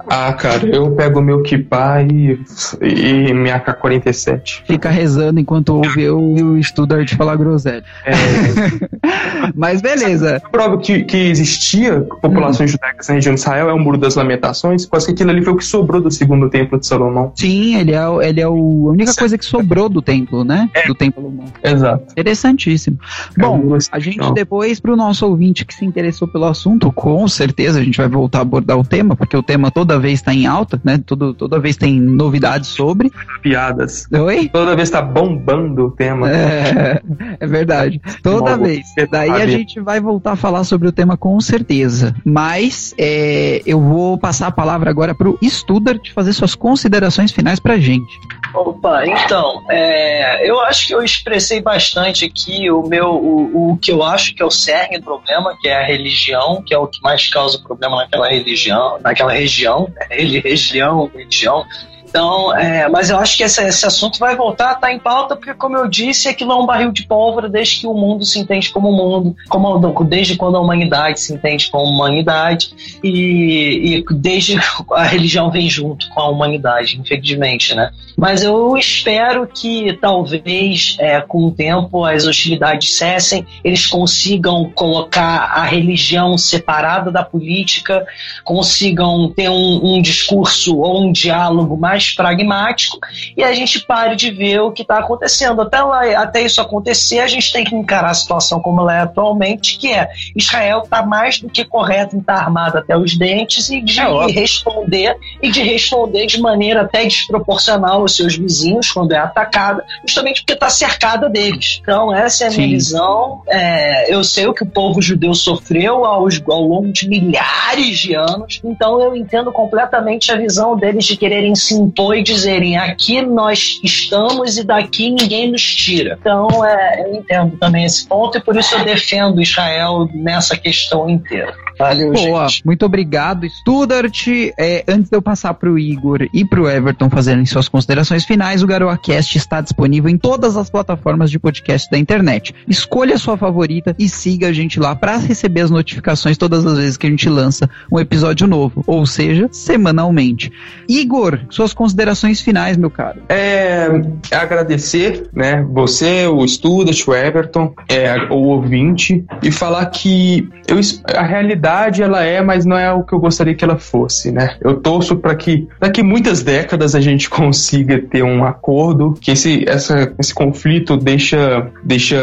Ah, cara, eu pego meu kippah e, e minha AK-47. Fica rezando enquanto ouve eu e o Studart falar groselha. É. Mas beleza. Prova que, que existia populações hum. judaicas na região de Israel é o Muro das Lamentações, quase que aquilo ali foi o que sobrou do segundo templo de Salomão. Sim, ele é, ele é o, a única coisa que sobrou do templo, né? É. Do templo Salomão. Exato. Interessantíssimo. É Bom, a gente depois, para o nosso ouvinte que se interessou pelo assunto, com certeza a gente vai voltar a abordar o tema, porque o tema toda vez está em alta, né? Todo, toda vez tem novidades sobre. Piadas. Oi? Toda vez está bombando o tema. É, é verdade. Toda vez. Daí a gente vai voltar a falar sobre o tema com certeza. Mas é, eu vou passar a palavra agora para o Studart fazer suas considerações finais para gente. Opa, então, é, eu acho que eu expressei bastante aqui o meu, o, o que eu acho que é o cerne do problema, que é a religião, que é o que mais causa problema naquela religião, naquela região, né? religião, religião. Então, é, mas eu acho que esse, esse, assunto vai voltar a estar em pauta, porque, como eu disse, aquilo é um barril de pólvora desde que o mundo se entende como mundo, como, desde quando a humanidade se entende como humanidade, e, e desde a religião vem junto com a humanidade, infelizmente, né? Mas eu espero que talvez é, com o tempo as hostilidades cessem, eles consigam colocar a religião separada da política, consigam ter um, um discurso ou um diálogo mais pragmático e a gente pare de ver o que está acontecendo. Até, lá, até isso acontecer, a gente tem que encarar a situação como ela é atualmente, que é Israel está mais do que correto em estar tá armado até os dentes e de é responder e de responder de maneira até desproporcional aos seus vizinhos quando é atacada, justamente porque está cercada deles. Então, essa é a minha Sim. visão. É, eu sei o que o povo judeu sofreu aos, ao longo de milhares de anos, então eu entendo completamente a visão deles de quererem se impor e dizerem aqui nós estamos e daqui ninguém nos tira. Então, é, eu entendo também esse ponto e por isso eu defendo Israel nessa questão inteira. Valeu, Boa, gente. muito obrigado, Studart. É, antes de eu passar para o Igor e para o Everton fazerem suas considerações finais, o GaroaCast está disponível em todas as plataformas de podcast da internet. Escolha a sua favorita e siga a gente lá para receber as notificações todas as vezes que a gente lança um episódio novo, ou seja, semanalmente. Igor, suas considerações finais, meu caro. É, agradecer, né, você, o Studart, o Everton, é, o ouvinte e falar que eu, a realidade ela é, mas não é o que eu gostaria que ela fosse, né? Eu torço para que daqui muitas décadas a gente consiga ter um acordo, que esse, essa, esse conflito deixa, deixa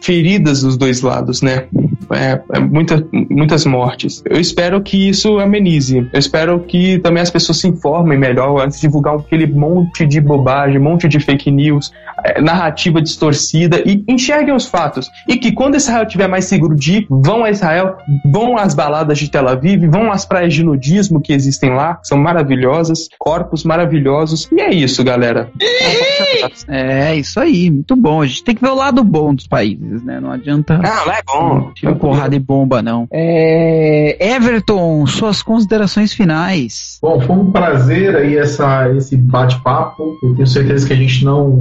feridas dos dois lados, né? É, é muita, muitas mortes. Eu espero que isso amenize. Eu espero que também as pessoas se informem melhor antes de divulgar aquele monte de bobagem, monte de fake news, é, narrativa distorcida e enxerguem os fatos. E que quando Israel estiver mais seguro de ir, vão a Israel, vão às baladas de Tel Aviv, vão às praias de nudismo que existem lá, são maravilhosas, corpos maravilhosos. E é isso, galera. É, isso aí, muito bom. A gente tem que ver o lado bom dos países, né? Não adianta. Ah, lá é bom. Tira porrada de bomba, não. É... Everton, suas considerações finais. Bom, foi um prazer aí essa, esse bate-papo. Eu tenho certeza que a gente não,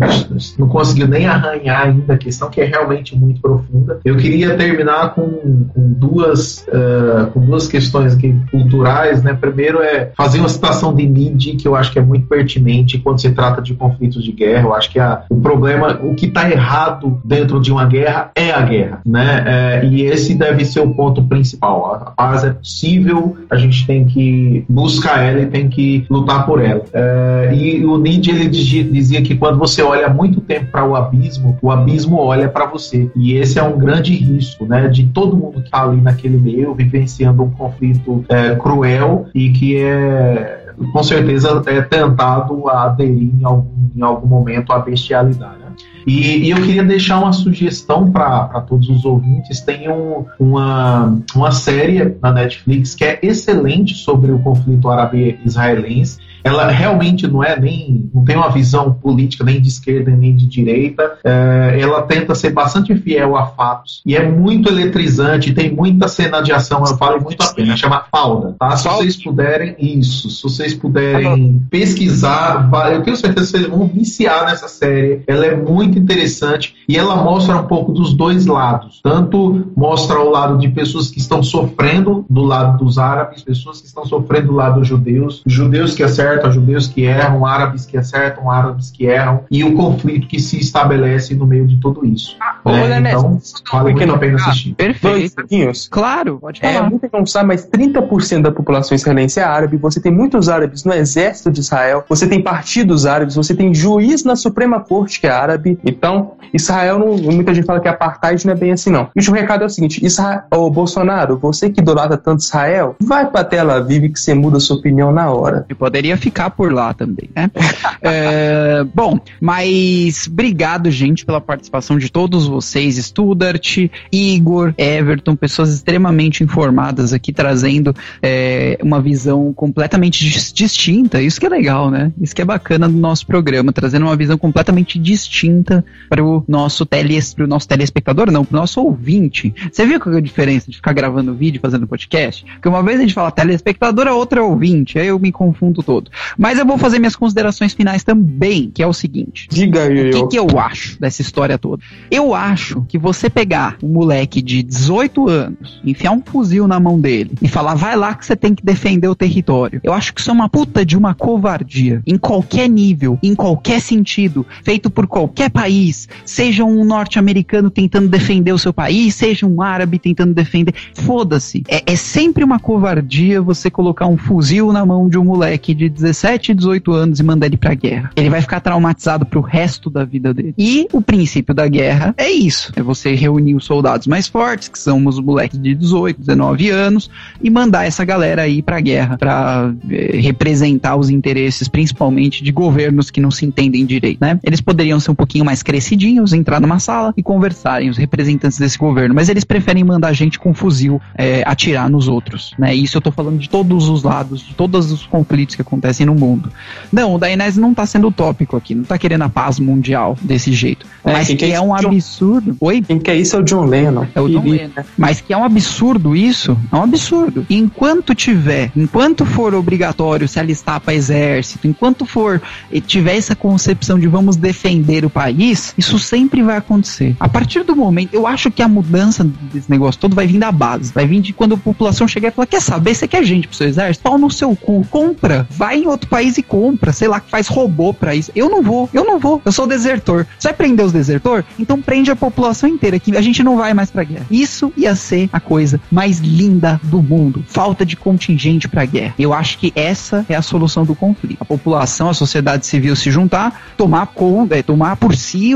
não conseguiu nem arranhar ainda a questão, que é realmente muito profunda. Eu queria terminar com, com duas. Uh, com duas questões aqui culturais, né? Primeiro é fazer uma citação de Nietzsche, que eu acho que é muito pertinente quando se trata de conflitos de guerra. Eu acho que a, o problema, o que está errado dentro de uma guerra é a guerra, né? É, e esse deve ser o ponto principal. A paz é possível, a gente tem que buscar ela e tem que lutar por ela. É, e o Nietzsche ele dizia que quando você olha muito tempo para o abismo, o abismo olha para você. E esse é um grande risco, né? De todo mundo que está ali naquele meio vivenciando um conflito é, cruel e que é com certeza é tentado a aderir em algum, em algum momento à bestialidade. Né? E, e, eu queria deixar uma sugestão para todos os ouvintes: tem um, uma, uma série na Netflix que é excelente sobre o conflito árabe-israelense ela realmente não é nem não tem uma visão política nem de esquerda nem de direita. É, ela tenta ser bastante fiel a fatos e é muito eletrizante. Tem muita cena de ação. Eu falo muito a pena. Chama Falda, tá? Se vocês puderem isso, se vocês puderem pesquisar, eu tenho certeza que vocês vão viciar nessa série. Ela é muito interessante e ela mostra um pouco dos dois lados. Tanto mostra o lado de pessoas que estão sofrendo do lado dos árabes, pessoas que estão sofrendo do lado dos judeus, judeus que acertam acertam, judeus que erram, árabes que acertam, árabes que erram, e o conflito que se estabelece no meio de tudo isso. Ah, né? Então, vale muito a pena assistir. Perfeito. Dois claro, pode é, falar. É, muita não sabe, mas 30% da população israelense é árabe, você tem muitos árabes no exército de Israel, você tem partidos árabes, você tem juiz na Suprema Corte que é árabe, então Israel, não, muita gente fala que apartheid não é bem assim não. E o recado é o seguinte, Israel, oh, Bolsonaro, você que idolatra tanto Israel, vai pra Tel Aviv que você muda sua opinião na hora. E poderia ficar por lá também, né? é, bom, mas obrigado, gente, pela participação de todos vocês, Studart, Igor, Everton, pessoas extremamente informadas aqui, trazendo é, uma visão completamente distinta. Isso que é legal, né? Isso que é bacana do nosso programa, trazendo uma visão completamente distinta para o nosso, teles, pro nosso telespectador, não, para o nosso ouvinte. Você viu qual é a diferença de ficar gravando vídeo e fazendo podcast? Porque uma vez a gente fala telespectador, a outra é ouvinte, aí eu me confundo todo. Mas eu vou fazer minhas considerações finais também, que é o seguinte. Diga, O eu. que, que eu acho dessa história toda? Eu acho que você pegar um moleque de 18 anos, enfiar um fuzil na mão dele e falar, vai lá que você tem que defender o território. Eu acho que isso é uma puta de uma covardia. Em qualquer nível, em qualquer sentido, feito por qualquer país, seja um norte-americano tentando defender o seu país, seja um árabe tentando defender. Foda-se. É, é sempre uma covardia você colocar um fuzil na mão de um moleque de 17, 18 anos e mandar ele pra guerra. Ele vai ficar traumatizado pro resto da vida dele. E o princípio da guerra é isso: é você reunir os soldados mais fortes, que são os moleques de 18, 19 anos, e mandar essa galera aí pra guerra, pra eh, representar os interesses, principalmente de governos que não se entendem direito, né? Eles poderiam ser um pouquinho mais crescidinhos, entrar numa sala e conversarem, os representantes desse governo, mas eles preferem mandar gente com fuzil eh, atirar nos outros, né? Isso eu tô falando de todos os lados, de todos os conflitos que acontecem no mundo. Não, o da Inés não tá sendo utópico aqui, não tá querendo a paz mundial desse jeito. É, mas que é um é o John- absurdo. Oi? Quem quer isso é o John Lennon. É o John Lennon. Mas que é um absurdo isso, é um absurdo. Enquanto tiver, enquanto for obrigatório se alistar para exército, enquanto for e tiver essa concepção de vamos defender o país, isso sempre vai acontecer. A partir do momento, eu acho que a mudança desse negócio todo vai vir da base, vai vir de quando a população chegar e falar: quer saber, você quer gente pro seu exército? Pau no seu cu, compra, vai em outro país e compra, sei lá, que faz robô pra isso. Eu não vou, eu não vou, eu sou desertor. Você vai prender os desertor? Então prende a população inteira, que a gente não vai mais pra guerra. Isso ia ser a coisa mais linda do mundo. Falta de contingente pra guerra. Eu acho que essa é a solução do conflito. A população, a sociedade civil se juntar, tomar conta, é, tomar por si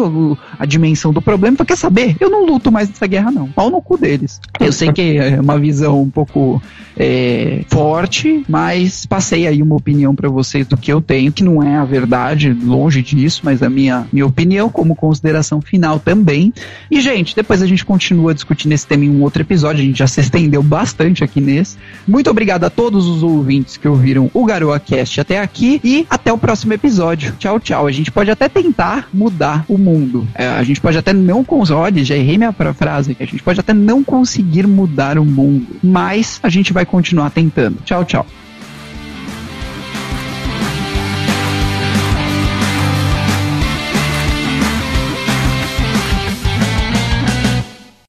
a dimensão do problema. Então, quer saber? Eu não luto mais nessa guerra, não. Pau no cu deles. Eu sei que é uma visão um pouco é, forte, mas passei aí uma opinião pra vocês do que eu tenho, que não é a verdade, longe disso, mas a minha, minha opinião como consideração final também. E, gente, depois a gente continua discutindo esse tema em um outro episódio, a gente já se estendeu bastante aqui nesse. Muito obrigado a todos os ouvintes que ouviram o Garoa Cast até aqui e até o próximo episódio. Tchau, tchau. A gente pode até tentar mudar o mundo. É, a gente pode até não conseguir, olha, já errei minha frase, a gente pode até não conseguir mudar o mundo, mas a gente vai continuar tentando. Tchau, tchau.